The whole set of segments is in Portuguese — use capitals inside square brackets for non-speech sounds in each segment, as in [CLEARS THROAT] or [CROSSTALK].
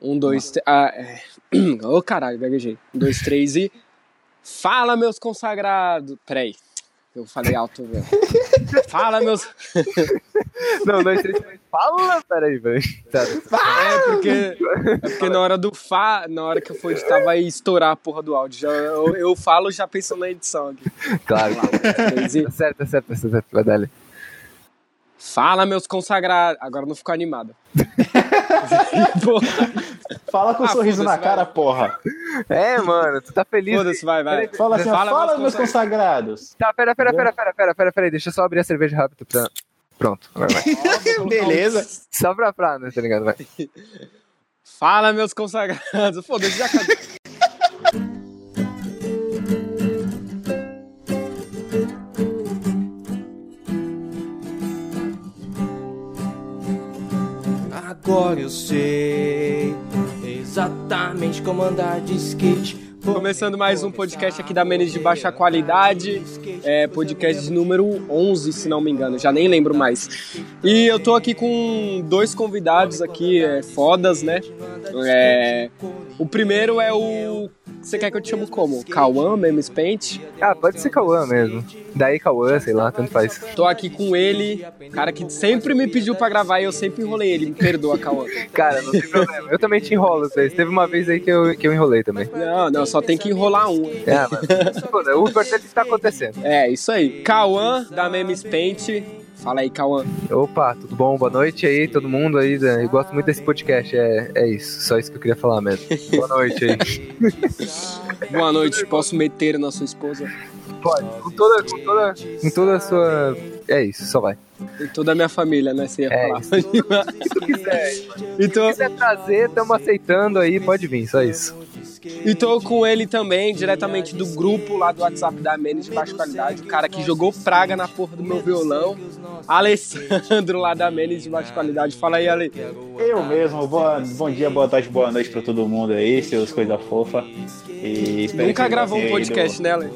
Um, dois, três. Ah, é. [CLEARS THROAT] Ô caralho, gaguejei. Um, dois, três e. Fala, meus consagrados! Peraí. Eu falei alto, velho. [LAUGHS] Fala, meus. [LAUGHS] Não, dois, três, fala! Peraí, velho. Tá. É porque, é porque na hora do Fá, na hora que eu for editar, vai estourar a porra do áudio. Já, eu, eu falo já pensando na edição aqui. Claro. E- Tá certo, tá certo, tá certo. Vai dar ali. Fala, meus consagrados. Agora não ficou animado. [LAUGHS] Fala com um Ah, sorriso na foda-se, cara, porra. É, mano, tu tá feliz. Foda-se, vai, vai. Fala assim, Fala, fala, meus meus consagrados. Tá, pera, pera, pera, pera, pera, pera, pera, deixa eu só abrir a cerveja rápido pra... Pronto, agora vai. [LAUGHS] Beleza. Só pra pra, né, tá ligado? Vai. Fala, meus consagrados. Foda-se, já acabou. Agora eu sei exatamente como andar de skate. Começando mais um podcast aqui da Menes de Baixa Qualidade, é podcast número 11, se não me engano, já nem lembro mais. E eu tô aqui com dois convidados aqui, é, fodas, né? É, o primeiro é o. Você quer que eu te chamo como? Cauã, Memes Paint. Ah, pode ser Cauã mesmo. Daí Cauã, sei lá, tanto faz. Tô aqui com ele, cara que sempre me pediu pra gravar e eu sempre enrolei ele. Me perdoa, Cauã. Cara, não tem problema. Eu também te enrolo. Teve uma vez aí que eu, que eu enrolei também. Não, não, só tem que enrolar um. É, mas... O importante é que tá acontecendo. É, isso aí. Cauã, da Memes Paint. Fala aí, Cauã. Opa, tudo bom? Boa noite aí, todo mundo aí. né? Eu gosto muito desse podcast, é, é isso. Só isso que eu queria falar mesmo. Boa noite aí. [LAUGHS] Boa noite, posso meter na sua esposa? Pode, com toda, com toda, com toda a sua... É isso, só vai. E toda a minha família, né? Você ia É falar. Se tu quiser, [LAUGHS] se então, quiser trazer, tamo aceitando aí, pode vir, só isso. E tô com ele também, diretamente do grupo lá do WhatsApp da Menes de Baixa Qualidade, o cara que jogou praga na porra do meu violão, Alessandro lá da Menes de Baixa Qualidade. Fala aí, Ale. Eu mesmo. Boa, bom dia, boa tarde, boa noite pra todo mundo aí, seus coisa fofa. E Nunca gravou um podcast, do- né, Ale?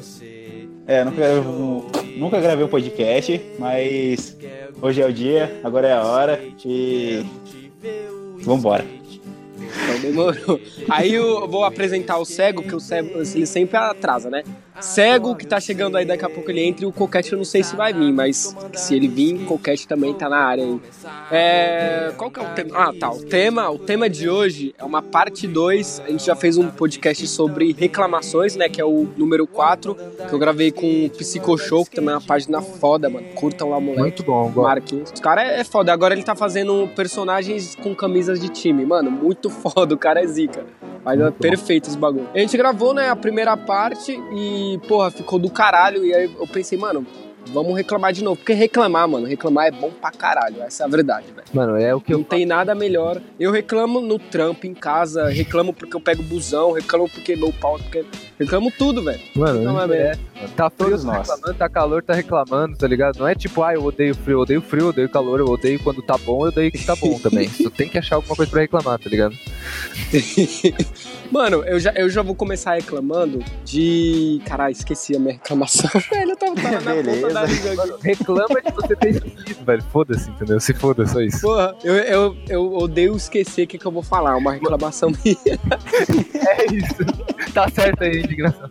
É, nunca gravei, um- nunca gravei um podcast, mas hoje é o dia, agora é a hora e. Vambora. Demorou. Aí eu vou apresentar o cego, que o cego ele sempre atrasa, né? Cego que tá chegando aí, daqui a pouco ele entra e o Coquete eu não sei se vai vir, mas se ele vir, o Coquete também tá na área aí. É, qual que é o tema? Ah, tá. O tema, o tema de hoje é uma parte 2. A gente já fez um podcast sobre reclamações, né? Que é o número 4, que eu gravei com o Psico Show, que também é uma página foda, mano. Curtam lá, moleque. Muito bom, gosto. Marquinhos. O cara é foda. Agora ele tá fazendo personagens com camisas de time. Mano, muito [LAUGHS] foda. O cara é zica. Mas é perfeito esse bagulho. A gente gravou, né, a primeira parte e, porra, ficou do caralho. E aí eu pensei, mano, vamos reclamar de novo. Porque reclamar, mano, reclamar é bom pra caralho. Essa é a verdade, velho. Mano, é o que Não eu tem nada melhor. Eu reclamo no trampo, em casa, reclamo porque eu pego busão, reclamo porque meu pau. Porque... Reclamo tudo, velho. Mano, Não é é, tá frio, Todos tá reclamando, tá calor, tá reclamando, tá ligado? Não é tipo, ah, eu odeio frio, eu odeio frio, eu odeio calor, eu odeio quando tá bom, eu odeio que tá bom [LAUGHS] também. Tu tem que achar alguma coisa pra reclamar, tá ligado? [LAUGHS] Mano, eu já, eu já vou começar reclamando de. Caralho, esqueci a minha reclamação. [LAUGHS] Velho, eu tava, tava na Beleza. Aqui. [LAUGHS] Reclama de você ter esquecido, velho. Foda-se, entendeu? Se foda, só isso. Porra, eu, eu, eu odeio esquecer o que, que eu vou falar. Uma reclamação minha. [LAUGHS] É isso. Tá certo aí, indignação.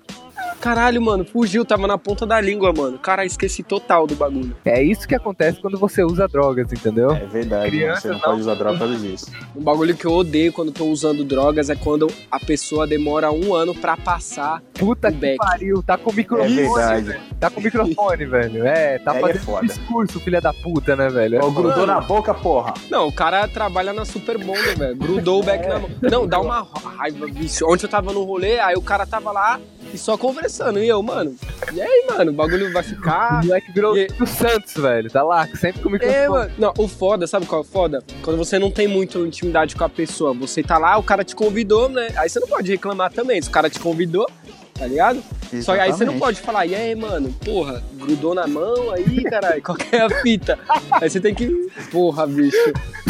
Caralho, mano, fugiu, tava na ponta da língua, mano. Cara, esqueci total do bagulho. É isso que acontece quando você usa drogas, entendeu? É verdade, mano, você não Crianças pode não- usar droga por causa disso. Um bagulho que eu odeio quando tô usando drogas é quando a pessoa demora um ano pra passar. Puta O que Beck. pariu, tá com É microfone, verdade. velho. Tá com microfone, velho. É, tá é fazendo foda. discurso, filha da puta, né, velho? É Ó, foda. grudou na boca, porra. Não, o cara trabalha na Super Bonder, velho. Grudou o back na mão. Não, dá uma raiva, bicho. Ontem eu tava no rolê, aí o cara tava lá e só conversando. E eu, mano, e aí, mano, o bagulho vai ficar. O moleque virou E- o Santos, velho. Tá lá, sempre com o microfone. É, mano. Não, o foda, sabe qual é o foda? Quando você não tem muita intimidade com a pessoa, você tá lá, o cara te convidou, né? Aí você não pode reclamar também. Se o cara te convidou, tá ligado? Só que aí você não Exatamente. pode falar, e aí, mano, porra, grudou na mão aí, caralho, [LAUGHS] qual que é a fita? Aí você tem que. Porra, bicho.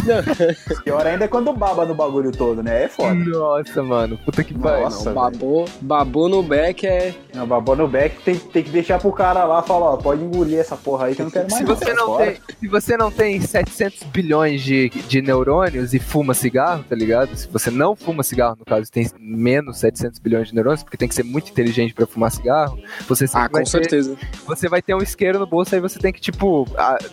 Não, [LAUGHS] Pior ainda é quando baba no bagulho todo, né? É foda. Nossa, mano. Puta que pariu. Nossa. não, babou, babou no back é. Não, babou no back tem, tem que deixar pro cara lá falar, ó, pode engolir essa porra aí que eu não quero mais. Se você não tem, se você não tem 700 bilhões de, de neurônios e fuma cigarro, tá ligado? Se você não fuma cigarro, no caso, tem menos 700 bilhões de neurônios, porque tem que ser muito inteligente pra fumar cigarro, você Ah, vai com ter, certeza. você vai ter um isqueiro no bolso, aí você tem que, tipo,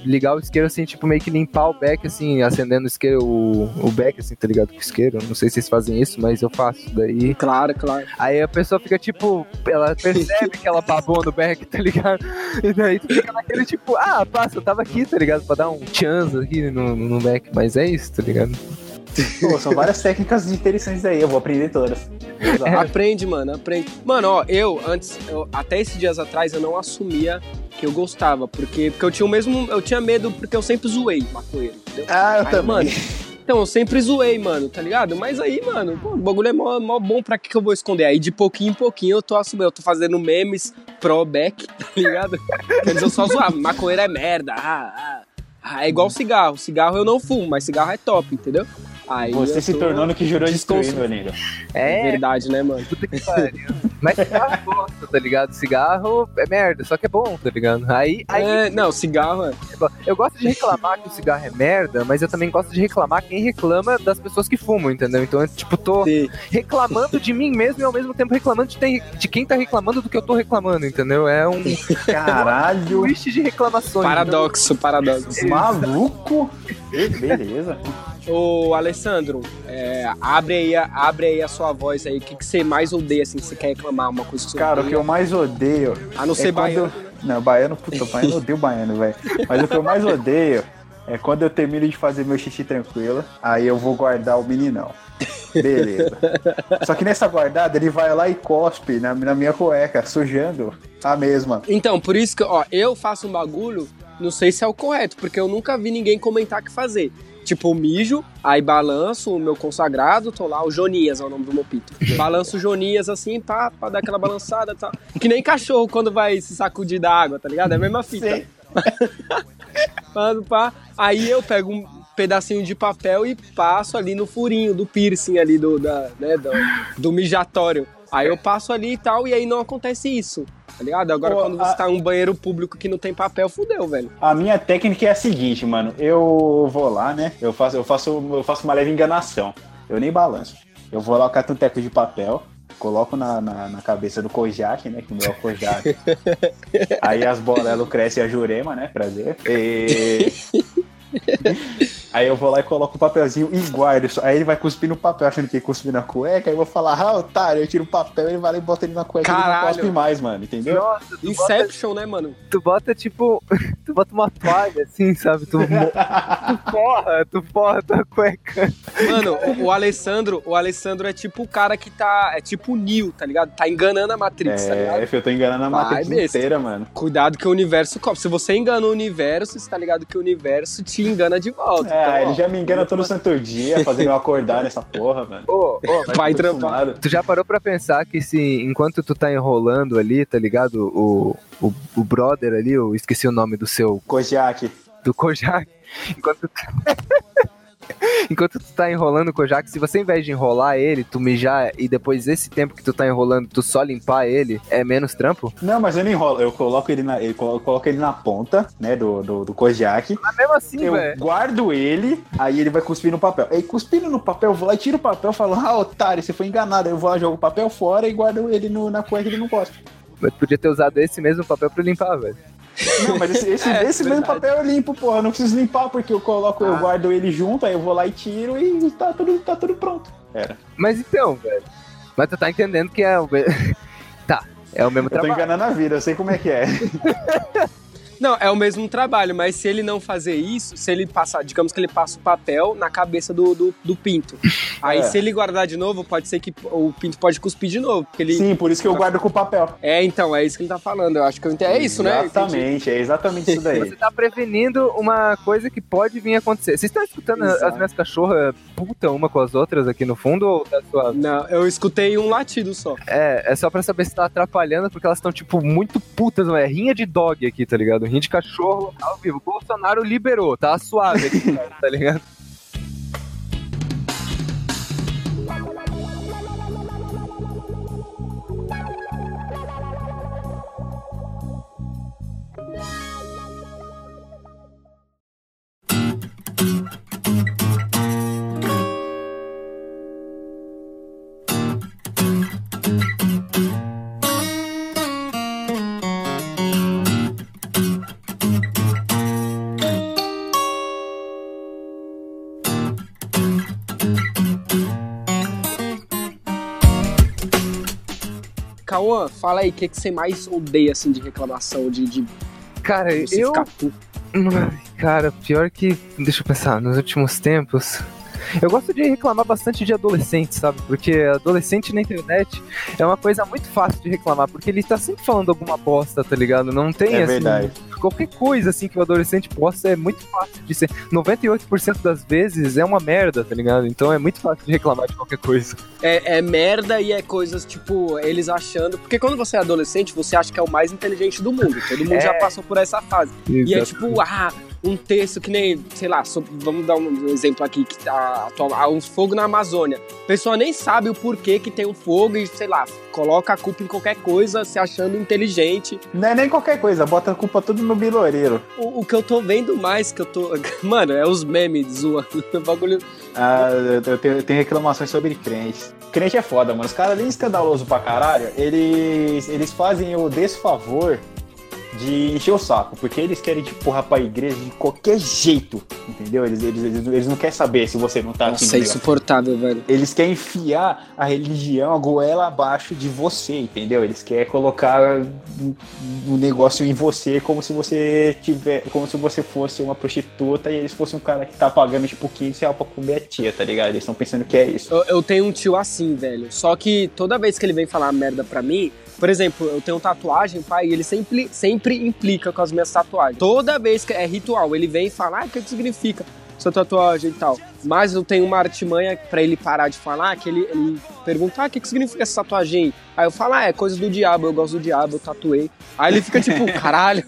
ligar o isqueiro assim, tipo, meio que limpar o beck, assim, acendendo o isqueiro, o, o beck, assim, tá ligado? Com o isqueiro. Não sei se vocês fazem isso, mas eu faço. Daí Claro, claro. Aí a pessoa fica tipo, ela percebe que ela babou no back, tá ligado? E daí tu fica naquele tipo, ah, passa, eu tava aqui, tá ligado? Pra dar um chance aqui no, no back, mas é isso, tá ligado? Pô, são várias técnicas interessantes aí, eu vou aprender todas. Exato. Aprende, mano, aprende. Mano, ó, eu antes, eu- até esses dias atrás, eu não assumia que eu gostava, porque, porque eu tinha o mesmo. Eu tinha medo porque eu sempre zoei maconheiro, entendeu? Ah, eu Aí, também. mano, então, eu sempre zoei, mano, tá ligado? Mas aí, mano, pô, o bagulho é mó, mó bom, pra que, que eu vou esconder? Aí de pouquinho em pouquinho eu tô assumindo, eu tô fazendo memes pro back, [LAUGHS] tá ligado? Antes eu só zoava, maconheiro é merda, ah, ah. Ah, é igual cigarro, cigarro eu não fumo, mas cigarro é top, entendeu? Aí Você se tô- tornou no que jurou destruir, meu lindo. É É, verdade, né, mano? puta que pariu. Mas cigarro gosta, tá ligado? Cigarro é merda, só que é bom, tá ligado? Aí, aí É, não, cigarro é. eu gosto de reclamar que o cigarro é merda, mas eu também gosto de reclamar quem reclama das pessoas que fumam, entendeu? Então eu, tipo, tô Sim. reclamando de mim mesmo e ao mesmo tempo reclamando de, de quem tá reclamando do que eu tô reclamando, entendeu? É um Caralho, [LAUGHS] twist de reclamações. Paradoxo, paradoxo. maluco. Beleza. Ô, Alessandro, é, abre, aí, a- abre aí a sua voz aí. O que, que você mais odeia, assim, que você quer reclamar? Uma coisa que você Cara, o que odeia? eu mais odeio A não ser é baiano. Não, baiano, puta, baiano, eu odeio baiano, velho. Mas o que eu mais odeio é quando eu termino de fazer meu xixi tranquilo, aí eu vou guardar o meninão. Beleza. Só que nessa guardada, ele vai lá e cospe na, na minha cueca, sujando a mesma. Então, por isso que, ó, eu faço um bagulho, não sei se é o correto, porque eu nunca vi ninguém comentar que fazer. Tipo, mijo, aí balanço o meu consagrado, tô lá, o Jonias é o nome do meu pito. [LAUGHS] Balanço o Jonias assim, pá, pra dar aquela balançada e tal. Que nem cachorro quando vai se sacudir da água, tá ligado? É a mesma fita. Pá, [LAUGHS] pá. Aí eu pego um pedacinho de papel e passo ali no furinho do piercing ali do, da, né, do, do mijatório. Aí eu passo ali e tal, e aí não acontece isso, tá ligado? Agora Pô, quando você a- tá em um banheiro público que não tem papel, fudeu, velho. A minha técnica é a seguinte, mano. Eu vou lá, né? Eu faço, eu faço, eu faço uma leve enganação. Eu nem balanço. Eu vou lá, eu cato um teco de papel, coloco na, na, na cabeça do Kojak, né? Que o meu é o Kojak. [LAUGHS] Aí as bolelas crescem a jurema, né? Prazer. E... [LAUGHS] Aí eu vou lá e coloco o papelzinho e guardo. Aí ele vai cuspir no papel, achando que ia cuspir na cueca. Aí eu vou falar, ah, otário, eu tiro o papel, ele vai lá e bota ele na cueca e ele Caralho. não cospe mais, mano, entendeu? Nossa, tu bota, Inception, né, mano? tu bota tipo. [LAUGHS] Tu bota uma toalha assim, sabe? Tu, [LAUGHS] tu forra, tu forra tua cueca. Mano, o, o Alessandro, o Alessandro é tipo o cara que tá. É tipo o Neo, tá ligado? Tá enganando a Matrix, tá ligado? É, eu tô enganando a Vai, Matrix besta. inteira, mano. Cuidado que o universo cobre. Se você engana o universo, você tá ligado que o universo te engana de volta. É, Então, ó, ele já me engana todo santo dia, [LAUGHS] fazendo eu acordar nessa porra, mano. Ô, ô, Vai trampar. Tu já parou pra pensar que se enquanto tu tá enrolando ali, tá ligado? O, o, o brother ali, eu esqueci o nome do seu, Kojak. do Kojak. Enquanto tu... [LAUGHS] [LAUGHS] enquanto tu tá enrolando o Kojak, se você ao invés de enrolar ele, tu mijar e depois esse tempo que tu tá enrolando, tu só limpar ele, é menos trampo? Não, mas eu não enrolo. Eu coloco ele na, eu colo- coloco ele na ponta, né, do, do, do Kojak. Mas mesmo assim, Eu velho. guardo ele, aí ele vai cuspir no papel. Aí cuspindo no papel, eu vou lá e tiro o papel, falo, ah, otário, você foi enganado. Aí eu vou lá, jogo o papel fora e guardo ele no, na cueca e ele não gosta. Mas podia ter usado esse mesmo papel pra limpar, velho. Não, mas esse, esse, [LAUGHS] É, esse mesmo papel eu limpo, porra. Eu não preciso limpar porque eu coloco, eu Ah. guardo ele junto, aí eu vou lá e tiro e tá tudo, tá tudo pronto. Era. Mas então, velho. Mas tu tá entendendo que é o. [LAUGHS] tá, é o mesmo Eu tô trabalho. enganando a vida, eu sei como é que é. [LAUGHS] Não, é o mesmo trabalho, mas se ele não fazer isso, se ele passar, digamos que ele passa o papel na cabeça do, do, do pinto. [LAUGHS] Aí É. se ele guardar de novo, pode ser que o pinto pode cuspir de novo. Porque ele. Sim, por isso que eu guardo com papel. É, então, é isso que ele tá falando. Eu acho que eu entendi. É isso, né? Eu entendi. Exatamente, é exatamente isso daí. [LAUGHS] Você tá prevenindo uma coisa que pode vir a acontecer. Vocês estão escutando Exato. as minhas cachorras puta uma com as outras aqui no fundo ou tá suave? Não, eu escutei um latido só. É, é só pra saber se tá atrapalhando, porque elas estão, tipo, muito putas, não é? Rinha de dog aqui, tá ligado? De cachorro ao vivo. Bolsonaro liberou, tá suave aqui, [LAUGHS] tá ligado? Cauã, fala aí, o que, que você mais odeia, assim, de reclamação, de, de Cara, eu. Cara, pior que. Deixa eu pensar, nos últimos tempos. Eu gosto de reclamar bastante de adolescente, sabe? Porque adolescente na internet é uma coisa muito fácil de reclamar, porque ele tá sempre falando alguma bosta, tá ligado? Não tem É assim. verdade. Qualquer coisa assim que o adolescente posta é muito fácil de ser. 98% das vezes é uma merda, tá ligado? Então é muito fácil de reclamar de qualquer coisa. É, é merda e é coisas, tipo, eles achando... Porque quando você é adolescente, você acha que é o mais inteligente do mundo. Todo mundo É. já passou por essa fase. E é tipo, ah, um texto que nem, sei lá, so- vamos dar um exemplo aqui, que tá atual- há um fogo na Amazônia. A pessoa nem sabe o porquê que tem um fogo e, sei lá, coloca a culpa em qualquer coisa, se achando inteligente. Não é nem qualquer coisa, bota a culpa tudo no biloreiro. O, o que eu tô vendo mais, que eu tô. [LAUGHS] Mano, é os memes zoando. [LAUGHS] O bagulho. Ah, eu eu tenho, eu tenho reclamações sobre crentes. Crente é foda, mano. Os caras, além de escandaloso pra caralho, eles, eles fazem o desfavor de encher o saco, porque eles querem te empurrar pra igreja de qualquer jeito, entendeu? Eles, eles, eles, eles não querem saber se você não tá Nossa, no é insuportável, velho. Eles querem enfiar a religião, a goela abaixo de você, entendeu? Eles querem colocar o negócio em você como se você tiver, como se você fosse uma prostituta e eles fossem um cara que tá pagando tipo 15 reais pra comer a tia, tá ligado? Eles estão pensando que é isso. Eu, eu tenho um tio assim, velho. Só que toda vez que ele vem falar merda pra mim, por exemplo, eu tenho tatuagem, pai, e ele sempre, sempre implica com as minhas tatuagens. Toda vez que é ritual, ele vem e fala, ah, o que, que significa sua tatuagem e tal. Mas eu tenho uma artimanha pra ele parar de falar, que ele, ele pergunta, ah, o que, que significa essa tatuagem? Aí eu falo, ah, é coisa do diabo, eu gosto do diabo, eu tatuei. Aí ele fica tipo, [LAUGHS] caralho.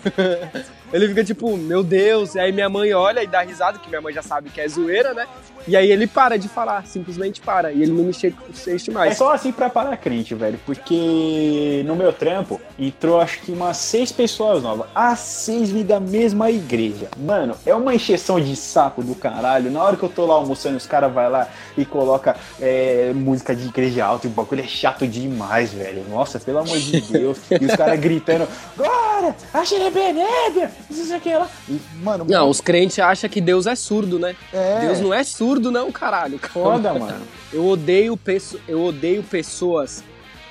Ele fica tipo, meu Deus. E aí minha mãe olha e dá risada, que minha mãe já sabe que é zoeira, né? E aí ele para de falar, simplesmente para. E ele não me enche enche É mais. só assim pra parar crente, velho, porque no meu trampo entrou acho que umas seis pessoas novas. As seis vêm da mesma igreja. Mano, é uma encheção de saco do caralho. Na hora que eu tô lá almoçando, os caras vai lá e coloca é, música de igreja alta e o bagulho é chato demais, velho. Nossa, pelo amor de [LAUGHS] Deus. e os caras gritando, glória, achei benébia, não sei o que lá. E, mano, Não, os crentes acham que Deus é surdo, né? é, Deus não é surdo, não, caralho. [LAUGHS] Calma. foda, mano. Eu odeio, pesso- eu odeio pessoas.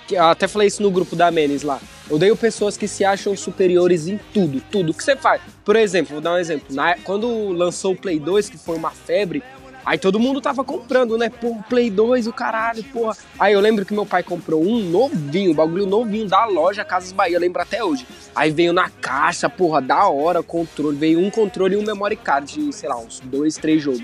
Que, eu até falei isso no grupo da Menes lá. Eu odeio pessoas que se acham superiores em tudo, tudo que você faz. Por exemplo, vou dar um exemplo. Na- quando lançou o Play 2, que foi uma febre, aí todo mundo tava comprando, né? Pô, Play 2, o caralho, porra. Aí eu lembro que meu pai comprou um novinho, bagulho novinho da loja Casas Bahia, lembro até hoje. Aí veio na caixa, porra, da hora, controle. Veio um controle e um memory card de, sei lá, uns dois, três jogos.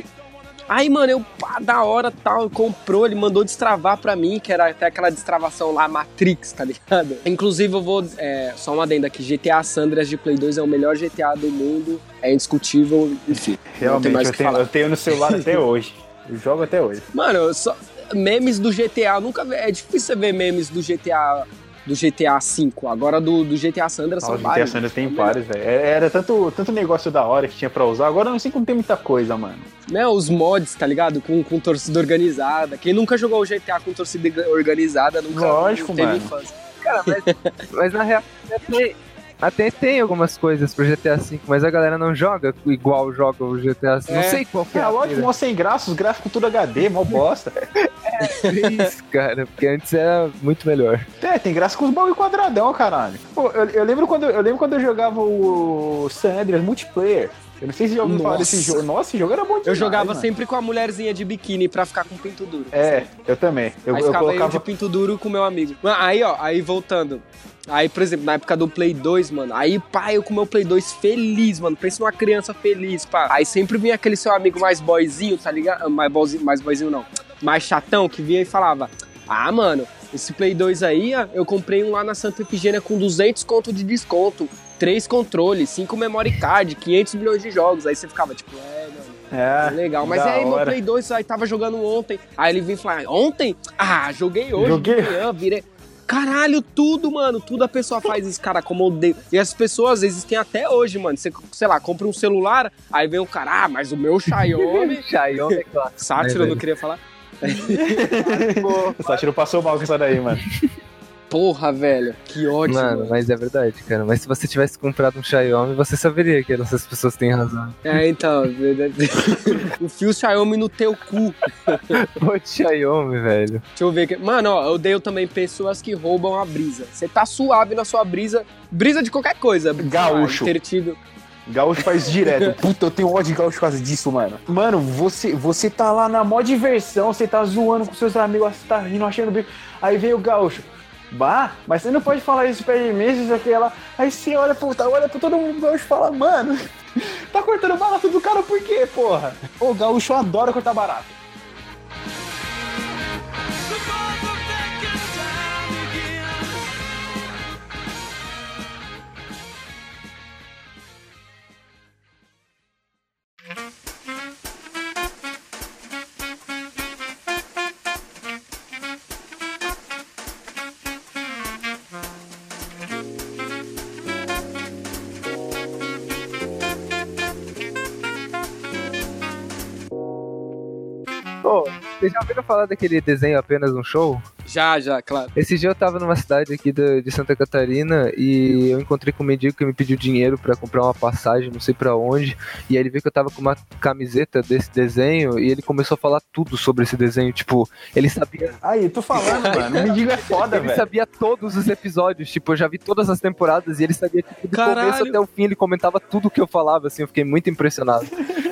Aí, mano, eu, pá, da hora tal, comprou, ele mandou destravar pra mim, que era até aquela destravação lá, Matrix, tá ligado? [LAUGHS] Inclusive, eu vou, é, só uma adenda aqui, GTA Sandras de Play 2 é o melhor GTA do mundo, é indiscutível, enfim. tem Realmente, mais eu tenho, falar. eu tenho no celular até [LAUGHS] hoje. Eu jogo até hoje. Mano, eu só, memes do GTA, nunca é difícil você ver memes do GTA, do GTA V, agora do, do GTA Sandras são Nossa, GTA vários. Sanders tem vários, velho. É- Era tanto, tanto negócio da hora que tinha pra usar, agora eu não sei como tem muita coisa, mano. né, os mods, tá ligado? Com, com torcida organizada. Quem nunca jogou o GTA com torcida organizada nunca Lógico, teve mano. infância. Cara, mas, [LAUGHS] mas na real, até- Até tem algumas coisas pro GTA V, mas a galera não joga igual joga o GTA V. Não É. sei qual que é. É, a lógico, mó sem graça, os gráficos tudo HD, mó bosta. [LAUGHS] É isso, cara, porque antes era muito melhor. É, tem graça com os bagulho quadradão, caralho. Pô, eu, eu lembro quando, eu lembro quando eu jogava o San Andreas multiplayer. Eu não sei se já ouviu falar desse jogo. Nossa, esse jogo era bom demais, Eu jogava mano. sempre com a mulherzinha de biquíni pra ficar com pinto duro. É, eu também. Eu, aí eu ficava eu colocava. de pinto duro com meu amigo. Mano, Aí, ó, aí voltando. Aí, por exemplo, na época do Play 2, mano, aí, pá, eu com meu Play 2 feliz, mano. Pensa numa criança feliz, pá. Aí sempre vinha aquele seu amigo mais boyzinho, tá ligado? Ah, Mais boyzinho, mais boyzinho não. Mais chatão, que vinha e falava: Ah, mano, esse Play 2 aí, ó, eu comprei um lá na Santa Efigênia com 200 conto de desconto. Três controles, cinco memory card, 500 milhões de jogos. Aí você ficava tipo, é, mano. É, Legal, mas aí meu hora. Play 2 aí tava jogando ontem. Aí ele vinha falar, ontem? Ah, joguei hoje Joguei. de manhã, virei. Caralho, tudo, mano. Tudo a pessoa faz isso, cara, como eu odeio. E as pessoas existem até hoje, mano. Você, sei lá, compra um celular, aí vem o cara, ah, mas o meu Xiaomi. [LAUGHS] Xiaomi é clássico. Sátiro, É, eu não velho. queria falar. [LAUGHS] O Sátiro passou mal com essa daí, mano. Porra, velho. Que ódio. Mano, mano. mas é verdade, cara. Mas se você tivesse comprado um Xiaomi, você saberia que essas pessoas têm razão. É, então. [LAUGHS] o fio Xiaomi no teu cu. [LAUGHS] Pô, de Xiaomi, velho. Deixa eu ver aqui. Mano, ó, eu odeio também pessoas que roubam a brisa. Você tá suave na sua brisa. Brisa de qualquer coisa. Gaúcho. Ah. Gaúcho faz direto. [LAUGHS] Puta, eu tenho ódio de gaúcho por causa disso, mano. Mano, você, você tá lá na mó diversão, você tá zoando com seus amigos, você tá rindo, achando bico. Aí vem o gaúcho. Bah, mas você não pode falar isso perto de mim, isso aqui, ela. Aí você olha pro, tá, olha pro todo mundo, o gaúcho e fala, mano, [LAUGHS] tá cortando barato do cara por quê, porra? O gaúcho adora cortar barato. Vocês já ouviram falar daquele desenho apenas um show? Já, já, claro. Esse dia eu tava numa cidade aqui da- de Santa Catarina e eu encontrei com um mendigo que me pediu dinheiro pra comprar uma passagem, não sei pra onde. E aí ele viu que eu tava com uma camiseta desse desenho e ele começou a falar tudo sobre esse desenho. Tipo, ele sabia, Aí, tô falando, [LAUGHS] mano, o mendigo é foda, ele velho. sabia todos os episódios. Tipo, eu já vi todas as temporadas e ele sabia tipo, do Caralho. começo até o fim. Ele comentava tudo que eu falava, assim. Eu fiquei muito impressionado.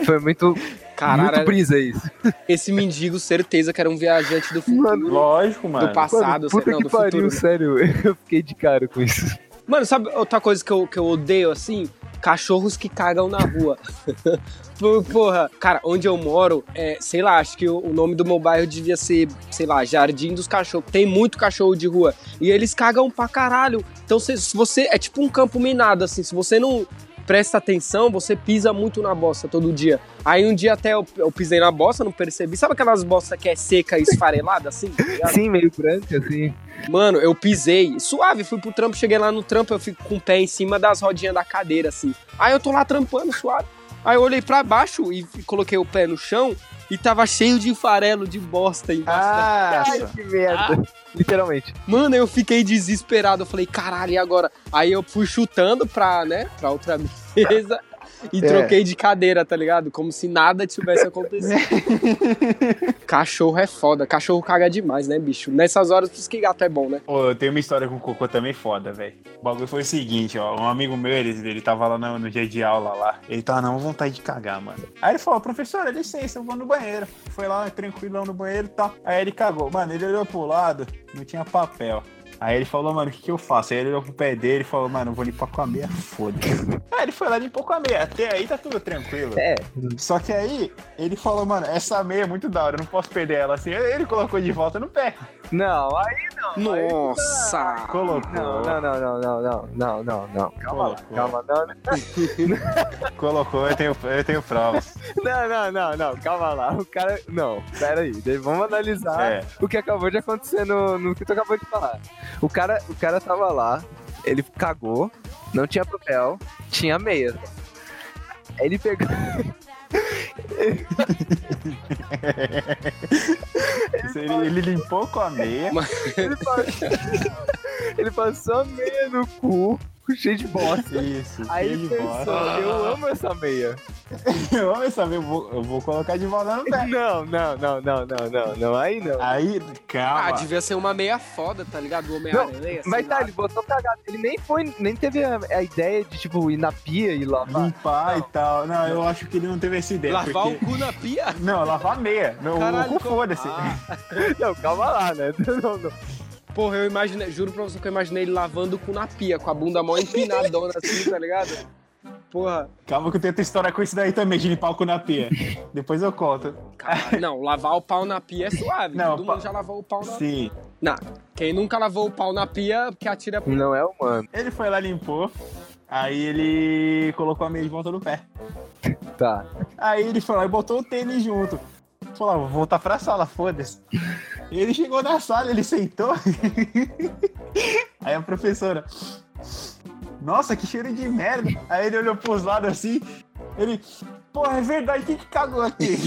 Foi muito, Caralho, muito brisa isso. esse mendigo, certeza que era um viajante do futuro. Mano, Lógico, mano. do passado, Mano, puta não, que do pariu, futuro. sério. [LAUGHS] Eu fiquei de cara com isso. Mano, sabe outra coisa que eu, que eu odeio, assim? Cachorros que cagam na rua. [LAUGHS] Porra, cara, onde eu moro, é, sei lá, acho que o, o nome do meu bairro devia ser, sei lá, Jardim dos Cachorros. Tem muito cachorro de rua. E eles cagam pra caralho. Então, se, se você. É tipo um campo minado, assim. Se você não presta atenção, você pisa muito na bosta todo dia. Aí um dia até eu, eu pisei na bosta, não percebi. Sabe aquelas bostas que é seca e esfarelada, assim? tá? Sim, meio branca, assim. Mano, eu pisei, suave, fui pro trampo, cheguei lá no trampo, eu fico com o pé em cima das rodinhas da cadeira, assim. Aí eu tô lá trampando, suave. Aí eu olhei pra baixo e coloquei o pé no chão e tava cheio de farelo de bosta embaixo. da- Ah, Ai, que merda. Literalmente. Mano, eu fiquei desesperado. Eu falei, caralho, e agora? Aí eu fui chutando pra, né, pra outra [LAUGHS] mesa e É. troquei de cadeira, tá ligado? Como se nada tivesse acontecido. [LAUGHS] Cachorro é foda. Cachorro caga demais, né, bicho? Nessas horas, por isso que gato é bom, né? Pô, eu tenho uma história com o Cocô também foda, velho. O bagulho foi o seguinte, ó. Um amigo meu, ele, ele tava lá no, no dia de aula lá. Ele tava na vontade de cagar, mano. Aí ele falou, professora, licença, eu vou no banheiro. Foi lá, tranquilão no banheiro e tal. Aí ele cagou. Mano, ele olhou pro lado, não tinha papel. Aí ele falou, mano, o que, que eu faço? Aí ele olhou pro pé dele e falou, mano, eu vou limpar com a é meia, foda-se. aí ele foi lá e limpou com a meia. Até aí tá tudo tranquilo. É. Só que aí ele falou, mano, essa meia é muito da hora, eu não posso perder ela assim. Ele colocou de volta no pé. Não, aí não. Nossa! Aí, colocou. Não, não, não, não, não, não, não, não. Calma, lá, calma, não. não. Né? [LAUGHS] colocou, eu tenho, eu tenho provas. Não, não, não, não, calma lá. O cara. Não, peraí, aí. Vamos analisar é. o que acabou de acontecer no, no que tu acabou de falar. O cara, o cara tava lá, ele cagou, não tinha papel, tinha meia. Aí Ele pegou. [LAUGHS] Ele, ele limpou com a meia. Ele, parou... Ele passou a meia no cu, [LAUGHS] cheio de bosta. Isso, Aí ele pensou, bosta. eu amo essa meia. [LAUGHS] Eu amo essa meia, eu vou, eu vou colocar de volta no pé. [LAUGHS] Não, não, não, não, não, não, não, aí não. Aí, Ah, calma. devia ser uma meia foda, tá ligado? Do Homem-Aranha. sei Mas tá, lá. ele botou cagado. Ele nem foi, nem teve a, a ideia de, tipo, ir na pia e lavar. Limpar e tal. Não, eu acho que ele não teve essa ideia. Lavar porque... o cu na pia? Não, lavar a meia. Meu, Caralho, o cu como- foda-se. Ah, Não, calma lá, né? Não, não. Porra, eu imaginei, juro pra você que eu imaginei ele lavando o cu na pia, com a bunda mó empinadona [LAUGHS] assim, tá ligado? Porra, Calma que eu tenho outra história com isso daí também, de limpar o cu na pia. Depois eu conto. caralho. Não, lavar o pau na pia é suave. Não, Todo pa- mundo já lavou o pau na pia. Sim. Não, quem nunca lavou o pau na pia, que atira. Não é humano. Ele foi lá, limpou. Aí ele colocou a meia de volta no pé. Tá. Aí ele foi lá e botou o tênis junto. Falou, ah, vou voltar pra sala, foda-se. Ele chegou na sala, ele sentou. [LAUGHS] Aí a professora. Nossa, que cheiro de merda. Aí ele olhou pros lados assim. Ele. Porra, é verdade, quem que cagou aqui? [LAUGHS]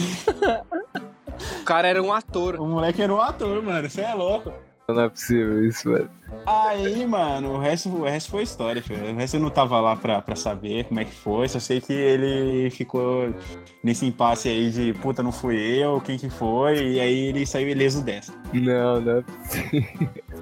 O cara era um ator. o moleque era um ator, mano. Você é louco. Não é possível isso, velho. Aí, mano, o resto, o resto foi história, filho. O resto eu não tava lá pra, pra saber como é que foi, só sei que ele ficou nesse impasse aí de puta, não fui eu, quem que foi, e aí ele saiu ileso dessa. Não, não é